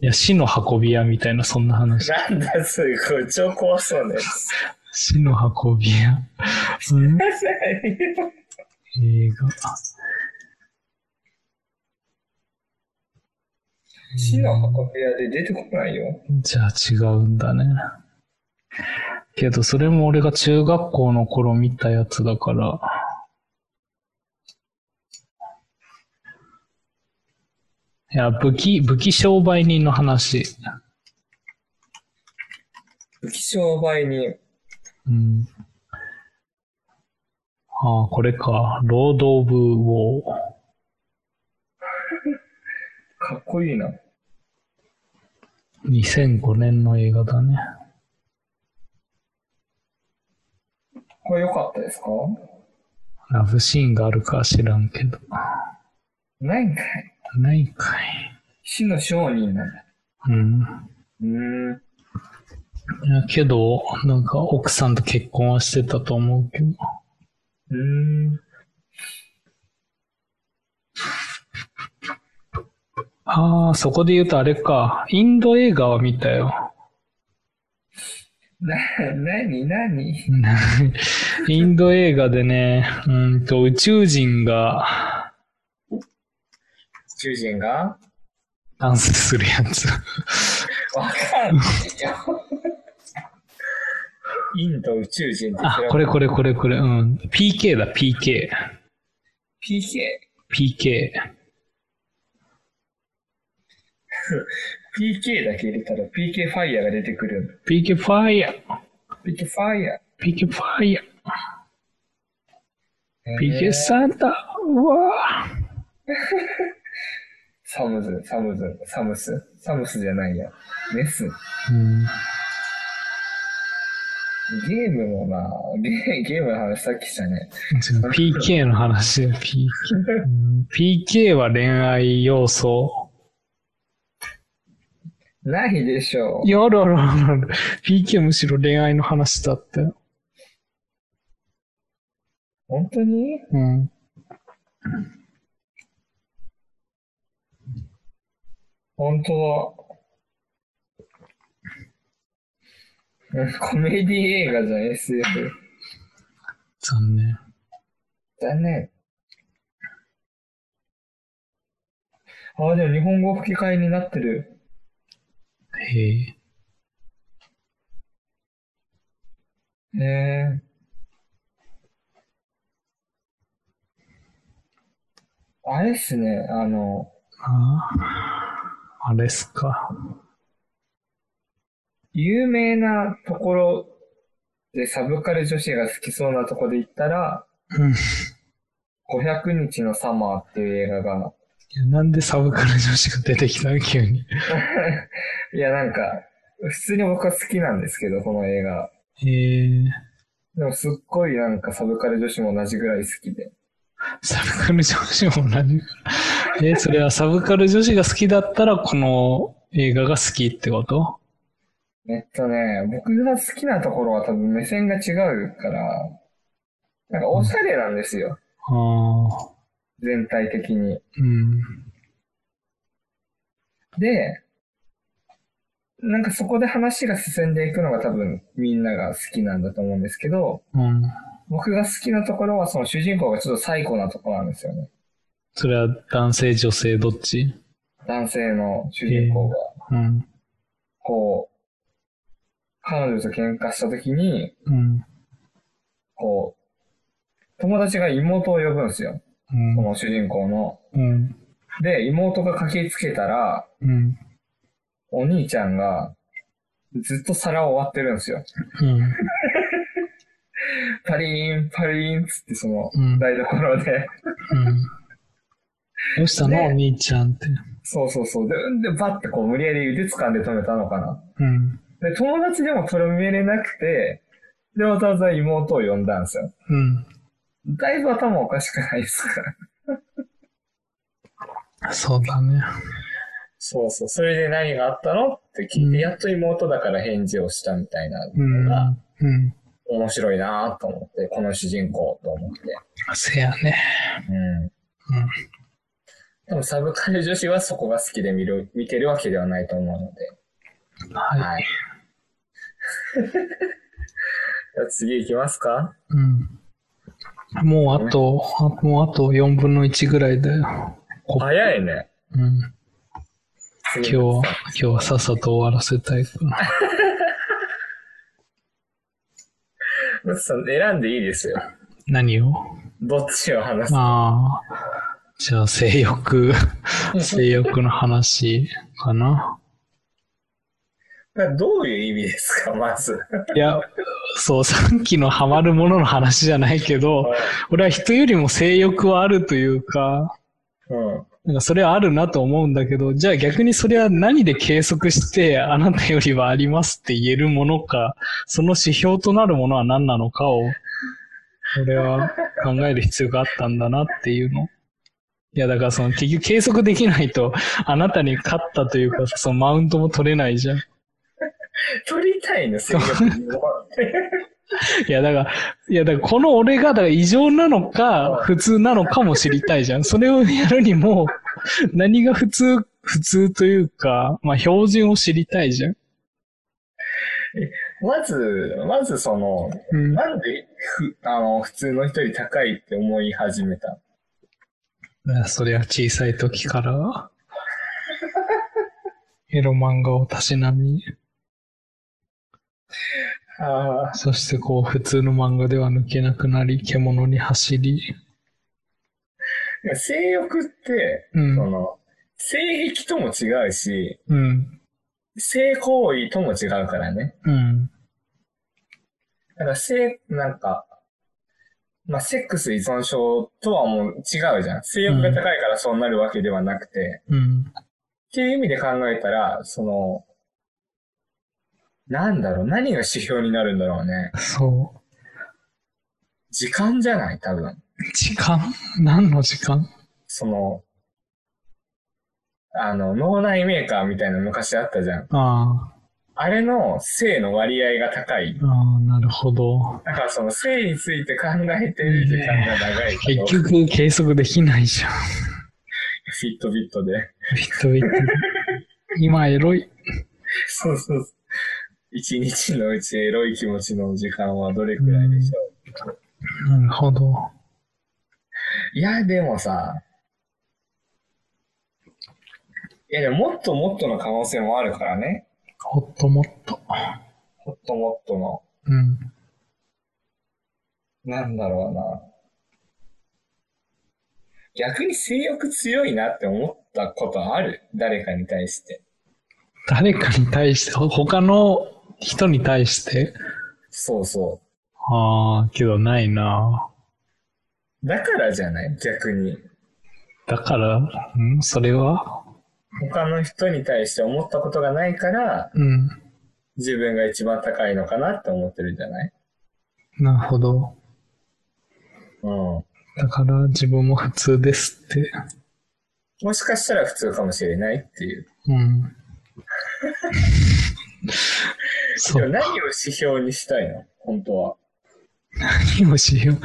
いや、死の運び屋みたいな、そんな話。ーなんだ、すごい、超怖そうね。死の運び屋。うん？映画。死の運び屋で出てこないよ。じゃあ違うんだね。けど、それも俺が中学校の頃見たやつだから。いや、武器、武器商売人の話。武器商売人。うん。ああ、これか。ロード・オブ・ウォー。かっこいいな。2005年の映画だね。これ良かったですか？ラブシーンがあるかは知らんけど。ないんかい。ないんかい。死の商人なんだ。うん。うーん。いや、けど、なんか奥さんと結婚はしてたと思うけど。うーん。ああ、そこで言うとあれか。インド映画は見たよ。な、なになにインド映画でね、うんと宇宙人が宇宙人が？ダンスするやつ。わかんないよ。インド宇宙人ってあ、これこれこれこれ、うん。PK だ、PK。PK。PK。PK だけ入れたら PK ファイヤーが出てくる。PK ファイヤー。PK ファイヤー。PK ファイヤー。えー PK サンダー。うわ サムズ、サムズ、サムス、サムスじゃないや。メス。うん。ゲームもな、ゲゲームの話さっきしたね。PK の話 PK。うん PK は恋愛要素。ないでしょう。いや、あるあるあるある。PK むしろ恋愛の話だって。本当に？うん。本当は。う んコメディ映画じゃん、SF。残念。だね。あ、でも日本語吹き替えになってる。へえ。へえ。あれっすね、あの、ああ。あれっすか。有名なところでサブカル女子が好きそうなところで言ったら、うん。い500日のサマーっていう映画が、やなんでサブカル女子が出てきたの？急に。いやなんか、普通に僕は好きなんですけど、この映画。へえ。でもすっごいなんかサブカル女子も同じぐらい好きで。サブカル女子も同じ？え、それはサブカル女子が好きだったらこの映画が好きってこと？えっとね、僕が好きなところは多分目線が違うから、なんかおしゃれなんですよ。ああ。全体的に。うん。で、なんかそこで話が進んでいくのが多分みんなが好きなんだと思うんですけど、うん。僕が好きなところはその主人公がちょっと最高なところなんですよね。それは男性、女性、どっち？男性の主人公が、うん。こう、彼女と喧嘩した時に、うん。こう、友達が妹を呼ぶんですよ。うんそ。の主人公の。うん。で、妹が駆けつけたら、うん。お兄ちゃんが、ずっと皿を割ってるんですよ。うん。パリーン、パリーンっつってそのうん台所で。うん。どうしたの、ねお兄ちゃんって。そうそうそう。で、でバッてこう無理やり腕掴んで止めたのかな。うん。で、友達でも止めれなくて、で、わざわざ妹を呼んだんですよ。うん。だいぶ頭おかしくないですか？そうだね。そうそう。それで何があったの？って聞いて、うんやっと妹だから返事をしたみたいなうんのが。うん。面白いなと思って、この主人公と思って。せやね。うん。でもサブカル女子はそこが好きで見る、見てるわけではないと思うので。はい。はい。じゃあ次行きますか？うん。もうあと、あもうあと4分の1ぐらいだよ。こ早いね。うん。今今日は、今日はさっさと終わらせたいから。ムツさん選んでいいですよ。何を？どっちを話す？か。ああ。じゃあ、性欲、性欲の話かな。どういう意味ですか、まず？いや、そう、さっきのハマるものの話じゃないけど、俺は人よりも性欲はあるというか、うん。なんかそれはあるなと思うんだけど、じゃあ逆にそれは何で計測して、あなたよりはありますって言えるものか、その指標となるものは何なのかを、俺は考える必要があったんだなっていうの。いや、だからその結局計測できないと、あなたに勝ったというか、そのマウントも取れないじゃん。取りたいの、性欲をいや、だから、いや、だからこの俺が、だから異常なのか、普通なのかも知りたいじゃん。それをやるにも、何が普通、普通というか、まあ標準を知りたいじゃん。まず、まずその、うん。なんでふあの普通の人より高いって思い始めた？それは小さい時から、エロ漫画をたしなみ、ああ、そしてこう普通の漫画では抜けなくなり、獣に走り、性欲って、うん。その、性癖とも違うし、うん、性行為とも違うからね。うん、だから性、なんか、まあ、セックス依存症とはもう違うじゃん。性欲が高いからそうなるわけではなくて、うん、っていう意味で考えたら、その、なんだろう、何が指標になるんだろうね。そう。時間じゃない？多分。時間？何の時間？その、あの、脳内メーカーみたいなの昔あったじゃん。ああれの性の割合が高い。あ、ああ、なるほど。だからその性について考えてる時間が長いか結ら、局計測できないじゃん。フィットビットで。ビットビット。今エロい。そうそうそう。一日のうちエロい気持ちの時間はどれくらいでしょう？なるほど。いや、でもさ、いや、でももっともっとの可能性もあるからね。ほっともっと。もっともっとの。うん。なんだろうな。逆に性欲強いなって思ったことある？誰かに対して。誰かに対して、ほ他の人に対して？そうそああ、けどないな。う。だからじゃない？逆に。だから、ん？それは？他の人に対して思ったことがないから、うん。自分が一番高いのかなって思ってるんじゃない？なるほど。うん。だから自分も普通ですって。もしかしたら普通かもしれないっていう。うん。そう。何を指標にしたいの？本当は。何をしよう。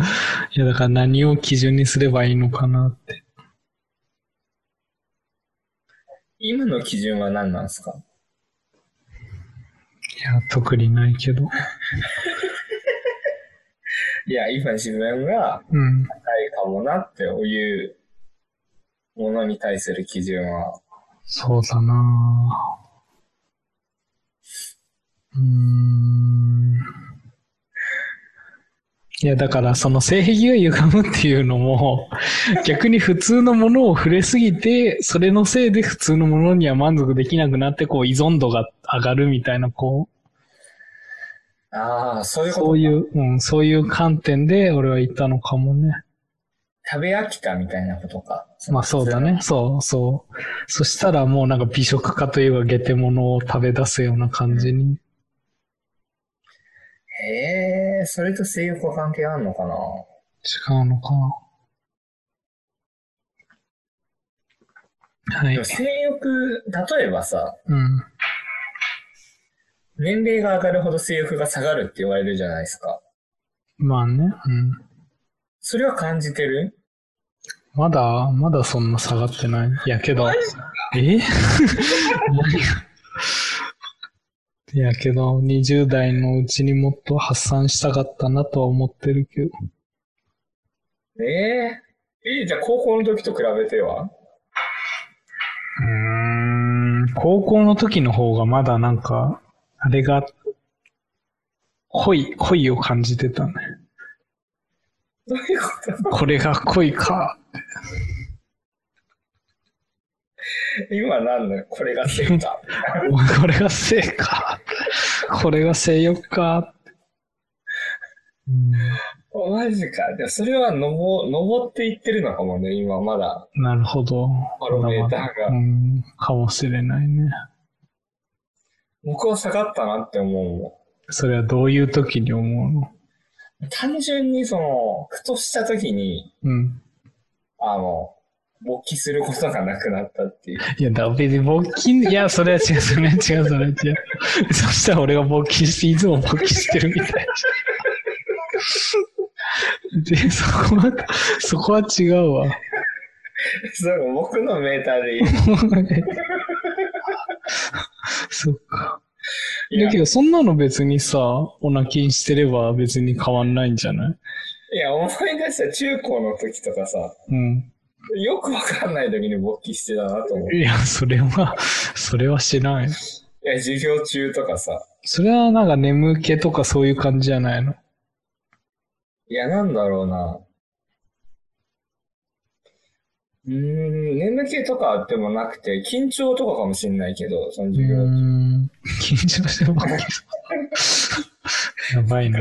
いや、だから何を基準にすればいいのかなって。今の基準は何なんですか？いや、特にないけど。いや、今自分がうん。高いかもなっていうものに対する基準は。そうだなうーん。いや、だから、その性癖が歪むっていうのも、逆に普通のものを触れすぎて、それのせいで普通のものには満足できなくなって、こう、依存度が上がるみたいな、こああ、そうう、いうことかそういう、うん、そういう観点で俺は言ったのかもね。食べ飽きたみたいなことか。まあそうだね。そうそう。そしたらもうなんか美食家というか、ゲテモノを食べ出すような感じに。へえ、それと性欲は関係あんのかな？違うのかな？はい。性欲、例えばさ、うん。年齢が上がるほど性欲が下がるって言われるじゃないですか。まあね。うん。それは感じてる？まだ、まだそんな下がってない。いやけど、え？何 やけど、20代のうちにもっと発散したかったなとは思ってるけど。えええじゃあ高校の時と比べてはうーん、高校の時の方がまだなんか、あれが、恋、恋を感じてたね。どういうこと？これが恋か。今なんだよこれが正か。これが性か。これが性欲か。うん、マジか。でもそれは登、登っていってるのかもね、今まだ。なるほど。バロメーターがうん、かもしれないね。僕は下がったなって思うもそれはどういう時に思うの？ん。単純にその、ふとした時に、うん。あの、勃起することがなくなったっていう。いや、だ、別に勃起、いや、それは違う、それは違う、それは違う。そしたら俺が勃起して、いつも勃起してるみたい。で、そこは、そこは違うわ。そう、僕のメーターで言う。そっか。だけど、そんなの別にさ、オナキンしてれば別に変わんないんじゃない？いや、思い出した中高の時とかさ、うん。よくわかんない時に勃起してたなと思う。いいや、それは、それはしない。や、授業中とかさ。それはなんか眠気とかそういう感じじゃないの？いや、なんだろうな。うーん、眠気とかでもなくて、緊張とかかもしんないけど、そのう授業中。緊張して勃起やばいな。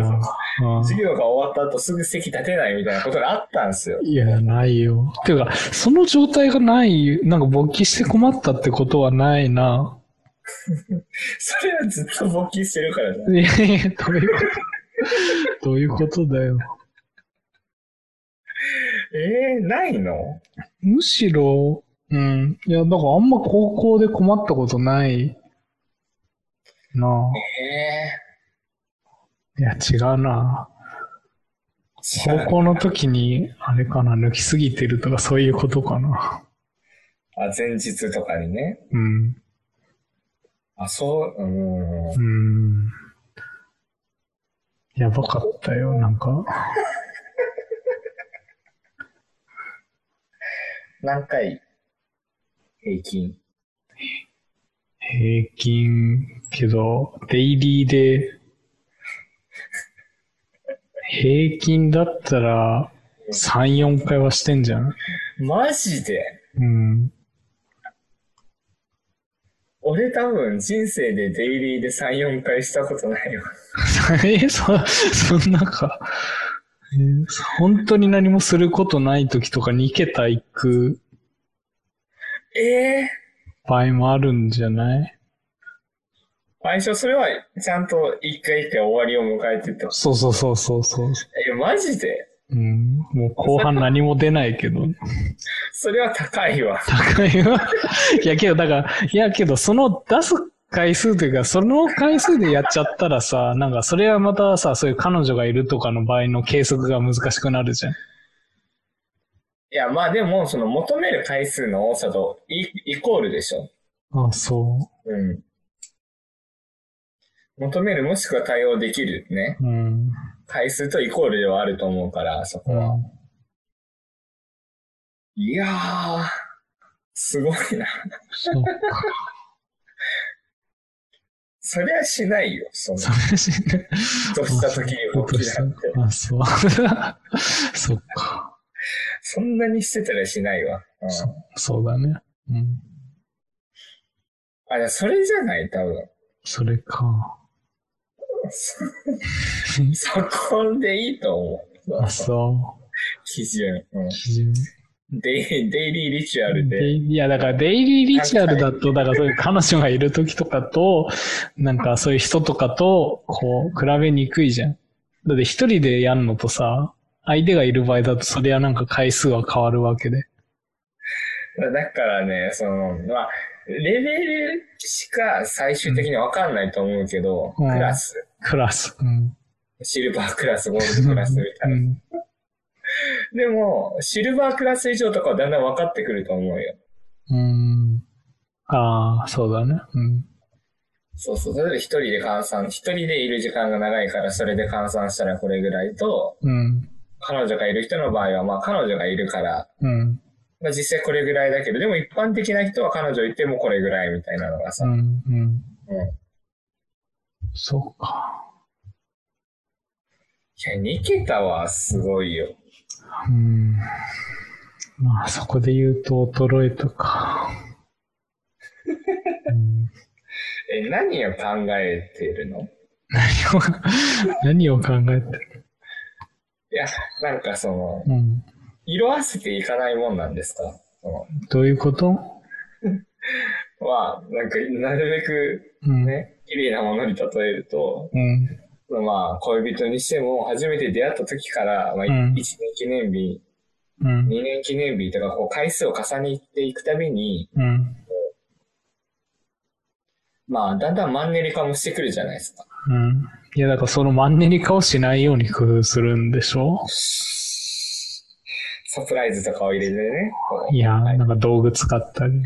うん授業が終わった後すぐ席立てないみたいなことがあったんですよ。いや、ないよ。ていうか、その状態がない、なんか勃起して困ったってことはないな。それはずっと勃起してるからね。いやいや、どういうこと？どういうことだよ。えー、ないの？むしろ、うん。いや、だからあんま高校で困ったことないなえいや、違うなー、高校の時に、あれかな、抜きすぎてるとかそういうことかな。あ、前日とかにね。うん。あ、そう、うーん。うん。やばかったよ、なんか。何回？平均。平均、けど、デイリーで、平均だったら、3、4回はしてんじゃんマジで？うん。俺多分人生でデイリーで3、4回したことないよ。え、そ、そんなか？えー本当に何もすることない時とか2桁行くええ場合もあるんじゃない？ー。相性、それはちゃんと一回一回終わりを迎えてってことそうそうそうそうそう。え、マジで？うん。もう後半何も出ないけど。それは高いわ。高いわ。いやけど、だから、いやけど、その出す回数というか、その回数でやっちゃったらさ、なんかそれはまたさ、そういう彼女がいるとかの場合の計測が難しくなるじゃん。いや、まあでも、その求める回数の多さとイイコールでしょ。あそうん。求めるもしくは対応できるね。う。うん。回数とイコールではあると思うから、そこは。いやー、すごいな。そうか。そりゃしないよ、その、それしね。ふとした時に起きなんて。あ、そう。そっか。そんなにしてたらしないわ。うん、そうだね。うん。あ、じゃあそれじゃない、多分。それか。そこでいいと思う。あ、そ基準。うんう。基準。デイデイリーリチュアルで。いや、だからデイリーリチュアルだと、だからそういう彼女がいる時とかと、なんかそういう人とかと、こう、比べにくいじゃん。だって一人でやるのとさ、相手がいる場合だと、そりゃなんか回数は変わるわけで。だからね、その、まあ、レベルしか最終的にわかんないと思うけど、うんクラス、クラス。うん。シルバークラス、ゴールドクラスみたいな。うん。でも、シルバークラス以上とかはだんだん分かってくると思うよ。うん。ああ、そうだね。うん。そうそう。例えば一人で換算、一人でいる時間が長いからそれで換算したらこれぐらいと、うん。彼女がいる人の場合は、まあ彼女がいるから、うん。まあ実際これぐらいだけど、でも一般的な人は彼女いてもこれぐらいみたいなのがさ、うん。うん。うん。そうか。いや、2桁はすごいよ。うん。まあ、そこで言うと衰えたか。うん、え、何を考えてるの？何を、何を考えてる？いや、なんかその、うん。色あせていかないもんなんですか？どういうこと？まあ、なんか、なるべくうん。ね、綺麗なものに例えると、うん。まあ、恋人にしても、初めて出会った時から、まあ、うん1年記念日、うん。2年記念日とか、こう、回数を重ねていくたびに、うん。まあ、だんだんマンネリ化もしてくるじゃないですか。うん。いや、だからそのマンネリ化をしないように工夫するんでしょ？サプライズとかを入れてね。いや、はいなんか道具使ったり。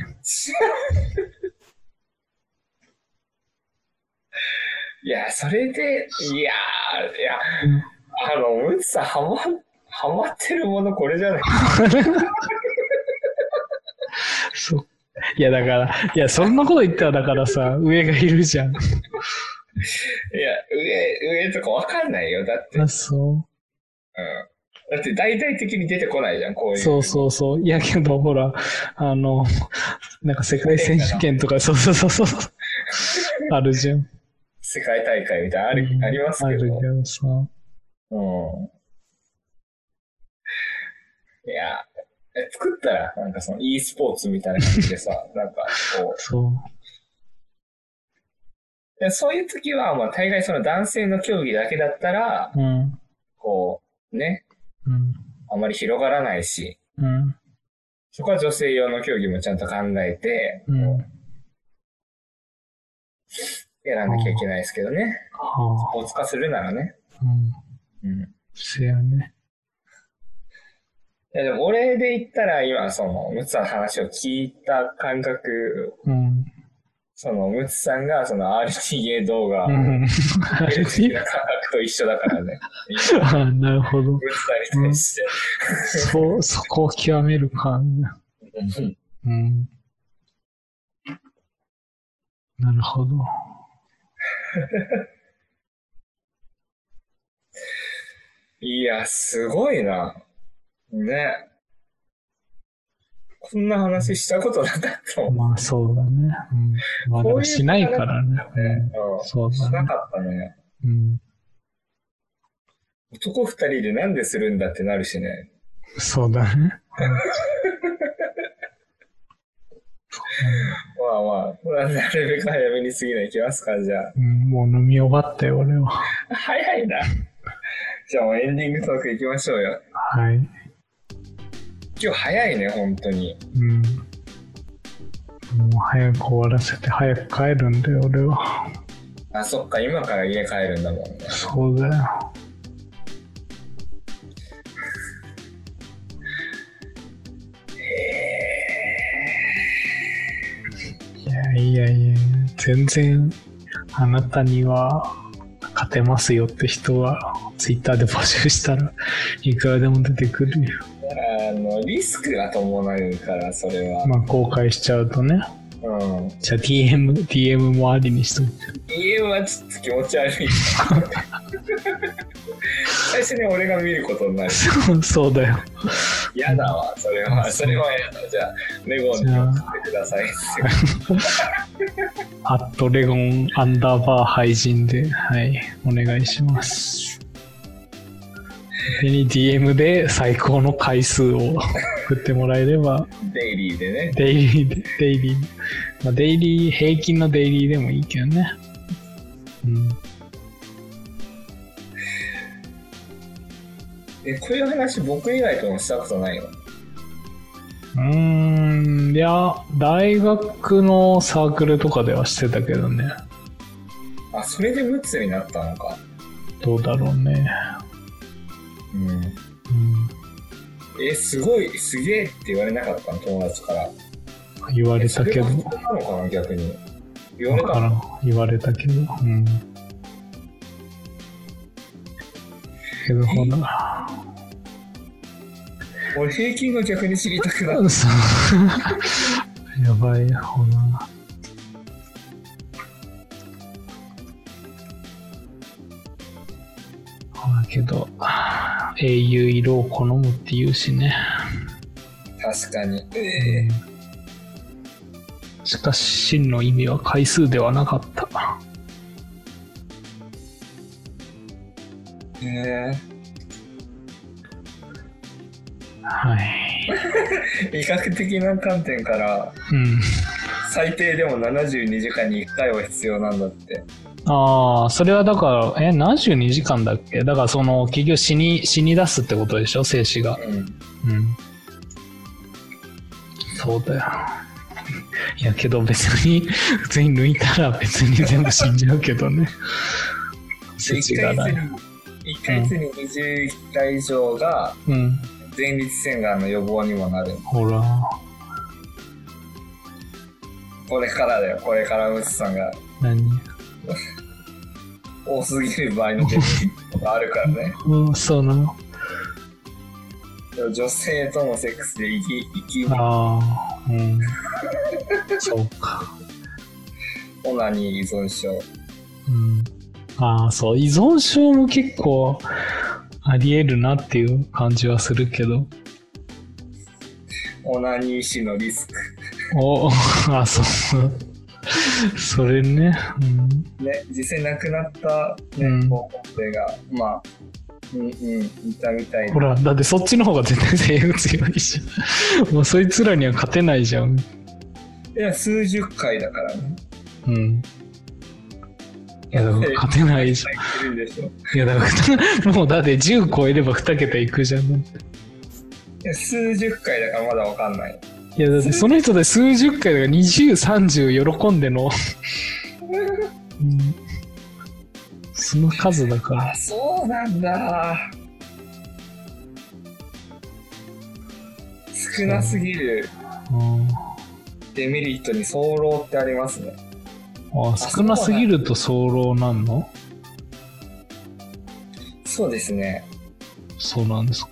いや、それで、いやー、いや、うんあの、ムツさん、ハマ、ハマってるものこれじゃない？そう。いや、だから、いや、そんなこと言ったら、だからさ、上がいるじゃん。いや、上、上とかわかんないよ。だって、うあ、ん。そだって大々的に出てこないじゃん、こういう。う。そうそうそう。いや、けど、ほら、あの、なんか世界選手権とか、そうそうそうそう。あるじゃん。世界大会みたいなのある、うんありますけど。あるじゃん、さ。うん。いや、え作ったら、なんかその e スポーツみたいな感じでさ、なんかこそう。う、でそういう時は、まあ大概その男性の競技だけだったら、うん。こう、ね、うん。あまり広がらないし、うん。そこは女性用の競技もちゃんと考えて、うん。選んなきゃいけないですけどね。はスポーツ化するならね。あ。うん。うん。せやね。いやでも俺で言ったら今そのムツさんの話を聞いた感覚、うん。そのムツさんがその RTA 動画をうん。見る時の感覚と一緒だからね。あなるほど。ムツさんに対して。そう、そこを極めるか。うんうん。なるほど。いや、すごいな。ね。こんな話したことなかった。まあそうだね。うん。まあでもしないからね。ねうん。うんそうだね。しなかったね。うん。男二人でなんでするんだってなるしね。そうだね。まあまあ、なるべく早めに次の行きますか、じゃあ。うん、もう飲み終わったよ、俺は。早いな。じゃあもうエンディングトーク行きましょうよ。はい。今日早いね、本当に。うん。もう早く終わらせて早く帰るんだよ、俺は。あ、そっか、今から家帰るんだもんね。そうだよ。いやいやいや、全然あなたには勝てますよって人はツイッターで募集したらいくらでも出てくるよ。あの、リスクが伴うから、それは。まあ公開しちゃうとね。うん。じゃあ DM、DM もありにしといて。家はちょっと気持ち悪い。最初に俺が見ることになる。そうそうだよ。嫌だわ、それは。それは嫌だ。じゃあ、レゴンに送ってください。アットレゴンアンダーバー配信で、はい、お願いします。手に DM で最高の回数を振ってもらえれば、デイリーでね。デイリーで、デイリー、まあ、デイリー、平均のデイリーでもいいけどね。うん。え、こういう話僕以外ともしたことないの？うーん、いや、大学のサークルとかではしてたけどね。あ、それでムツになったのか。どうだろうね。うん。うん。え、すごい、すげえって言われなかったの？友達から。言われたけどなのかな、逆に。言われた。言われたけど。うん。けど、ほら。俺平均が逆に知りたくなる。やばい。ほらけど、英雄色を好むって言うしね。確かに。ええしかし、真の意味は回数ではなかった。ええはい。医学的な観点から、うん。最低でも72時間に1回は必要なんだって。ああ、それはだから、え、72時間だっけ？だからその、結局死に、死に出すってことでしょ？精子が。うん。うん。そうだよ。いや、けど別に、普通に抜いたら別に全部死んじゃうけどね。説1がない。ヶ月に、一ヶ月に21回以上がうん。前立腺がんの予防にもなる。ほら。これからだよ、これからムツさんが何？多すぎる場合のあるからね。うん、そうなの。女性とのセックスで生き、生き、ああ、うん。そうか。オナニー依存症。うん。ああ、そう、依存症も結構あり得るなっていう感じはするけど。オナニー死のリスク。お、あ、そう。それね。うん。ね、実際亡くなった、ねうん高校生が、まあ、うんうん、いたみたいほら、だってそっちの方が絶対性欲強いし。もうそいつらには勝てないじゃん。いや、数十回だからね。うん。いや、だから勝てないじゃん。いや、だから、もうだって10超えれば2桁いくじゃん。いいや数十回だからまだわかんない。や、だってその人で数十回だから20、30喜んでの。うん、その数だからあ、。そうなんだ。少なすぎるうんデメリットに早漏ってありますね。あ少なすぎると早漏なんの？そうですね。そうなんですか。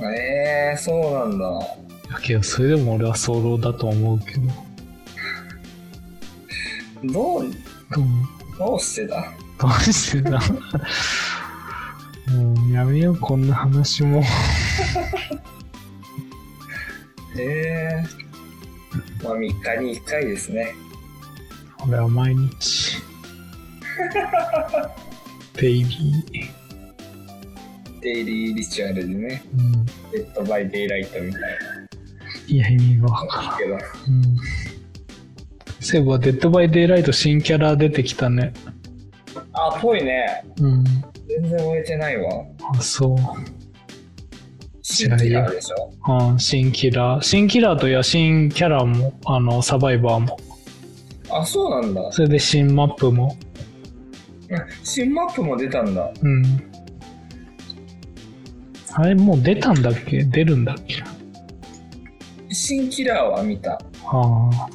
ええー、そうなんだ。いやけど、それでも俺は早漏だと思うけど。どう、うん。どうしてだ？どうしてだ？もうやめよう、こんな話も。ええー。まあ3日に1回ですね。俺は毎日。デイリー。デイリー ritual でね。うん。デッドバイデイライトみたいいや、意味がわからん。な。けど。うん。そういえば、デッドバイデイライト新キャラ出てきたね。あ、ぽいね。うん。全然追えてないわ。あ、そう。新キラーでしょ？うん、新キラー。新キラーといや、新キャラも、あの、サバイバーも。あ、そうなんだ。それで新マップも。新マップも出たんだ。うん。あれ、もう出たんだっけ？出るんだっけ新キラーは見た。ああ。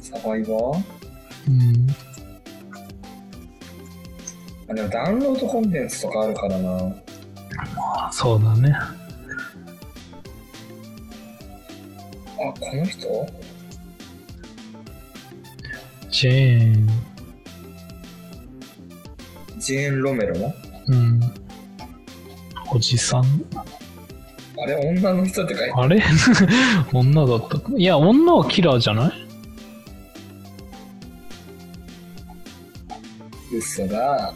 サバイバー？うん。あ、でもダウンロードコンテンツとかあるからな。あそうだね。あ、この人？ジェーン。ジェーン・ロメロの？うん。おじさん？あれ女の人って書いてああれ？女だったかいや、女はキラーじゃない？る。嘘だ。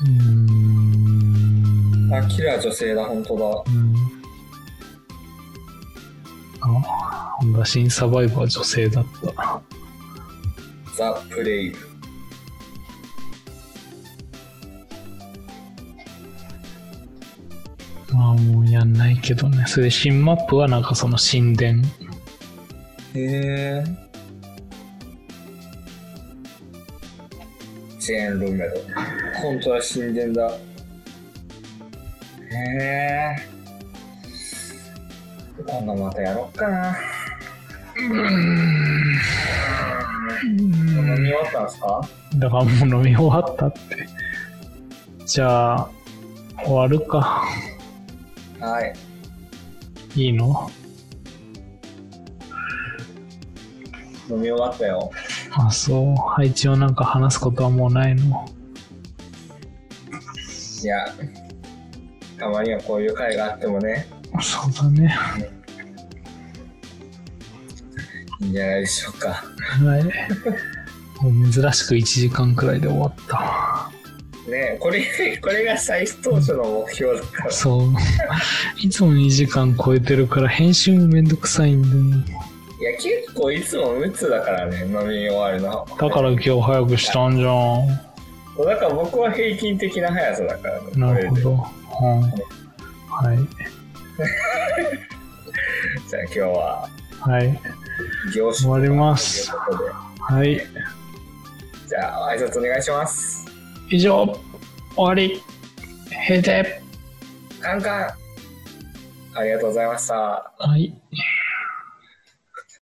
うーん。あ、キラー女性だ、本当だ。うん。あ、ほんだ、新サバイバー女性だった。ザ・プレイ。まあもうやんないけどね。それで新マップはなんかその神殿。へえ。ジェーン・ロメロ。本当は神殿だ。へえ。今度またやろっかな。うん。飲み終わったんですか？だからもう飲み終わったって。じゃあ、終わるか。はい。いいの？飲み終わったよ。あ、そう。はい、一応なんか話すことはもうないの？いや、たまにはこういう会があってもね、そうだね。いいんじゃないでしょうか。はい。もう珍しく1時間くらいで終わった。ねこれ、これが最当初の目標だから。そう。いつも2時間超えてるから編集もめんどくさいんだよ。いや、結構いつも無痛だからね、飲み終わるの。だから今日早くしたんじゃん。だから僕は平均的な速さだからね。なるほど。うん。はい。じゃあ今日は、はい。業種終わります。はい。じゃあ、挨拶お願いします。以上、終わり。閉店。カンカンありがとうございました。はい。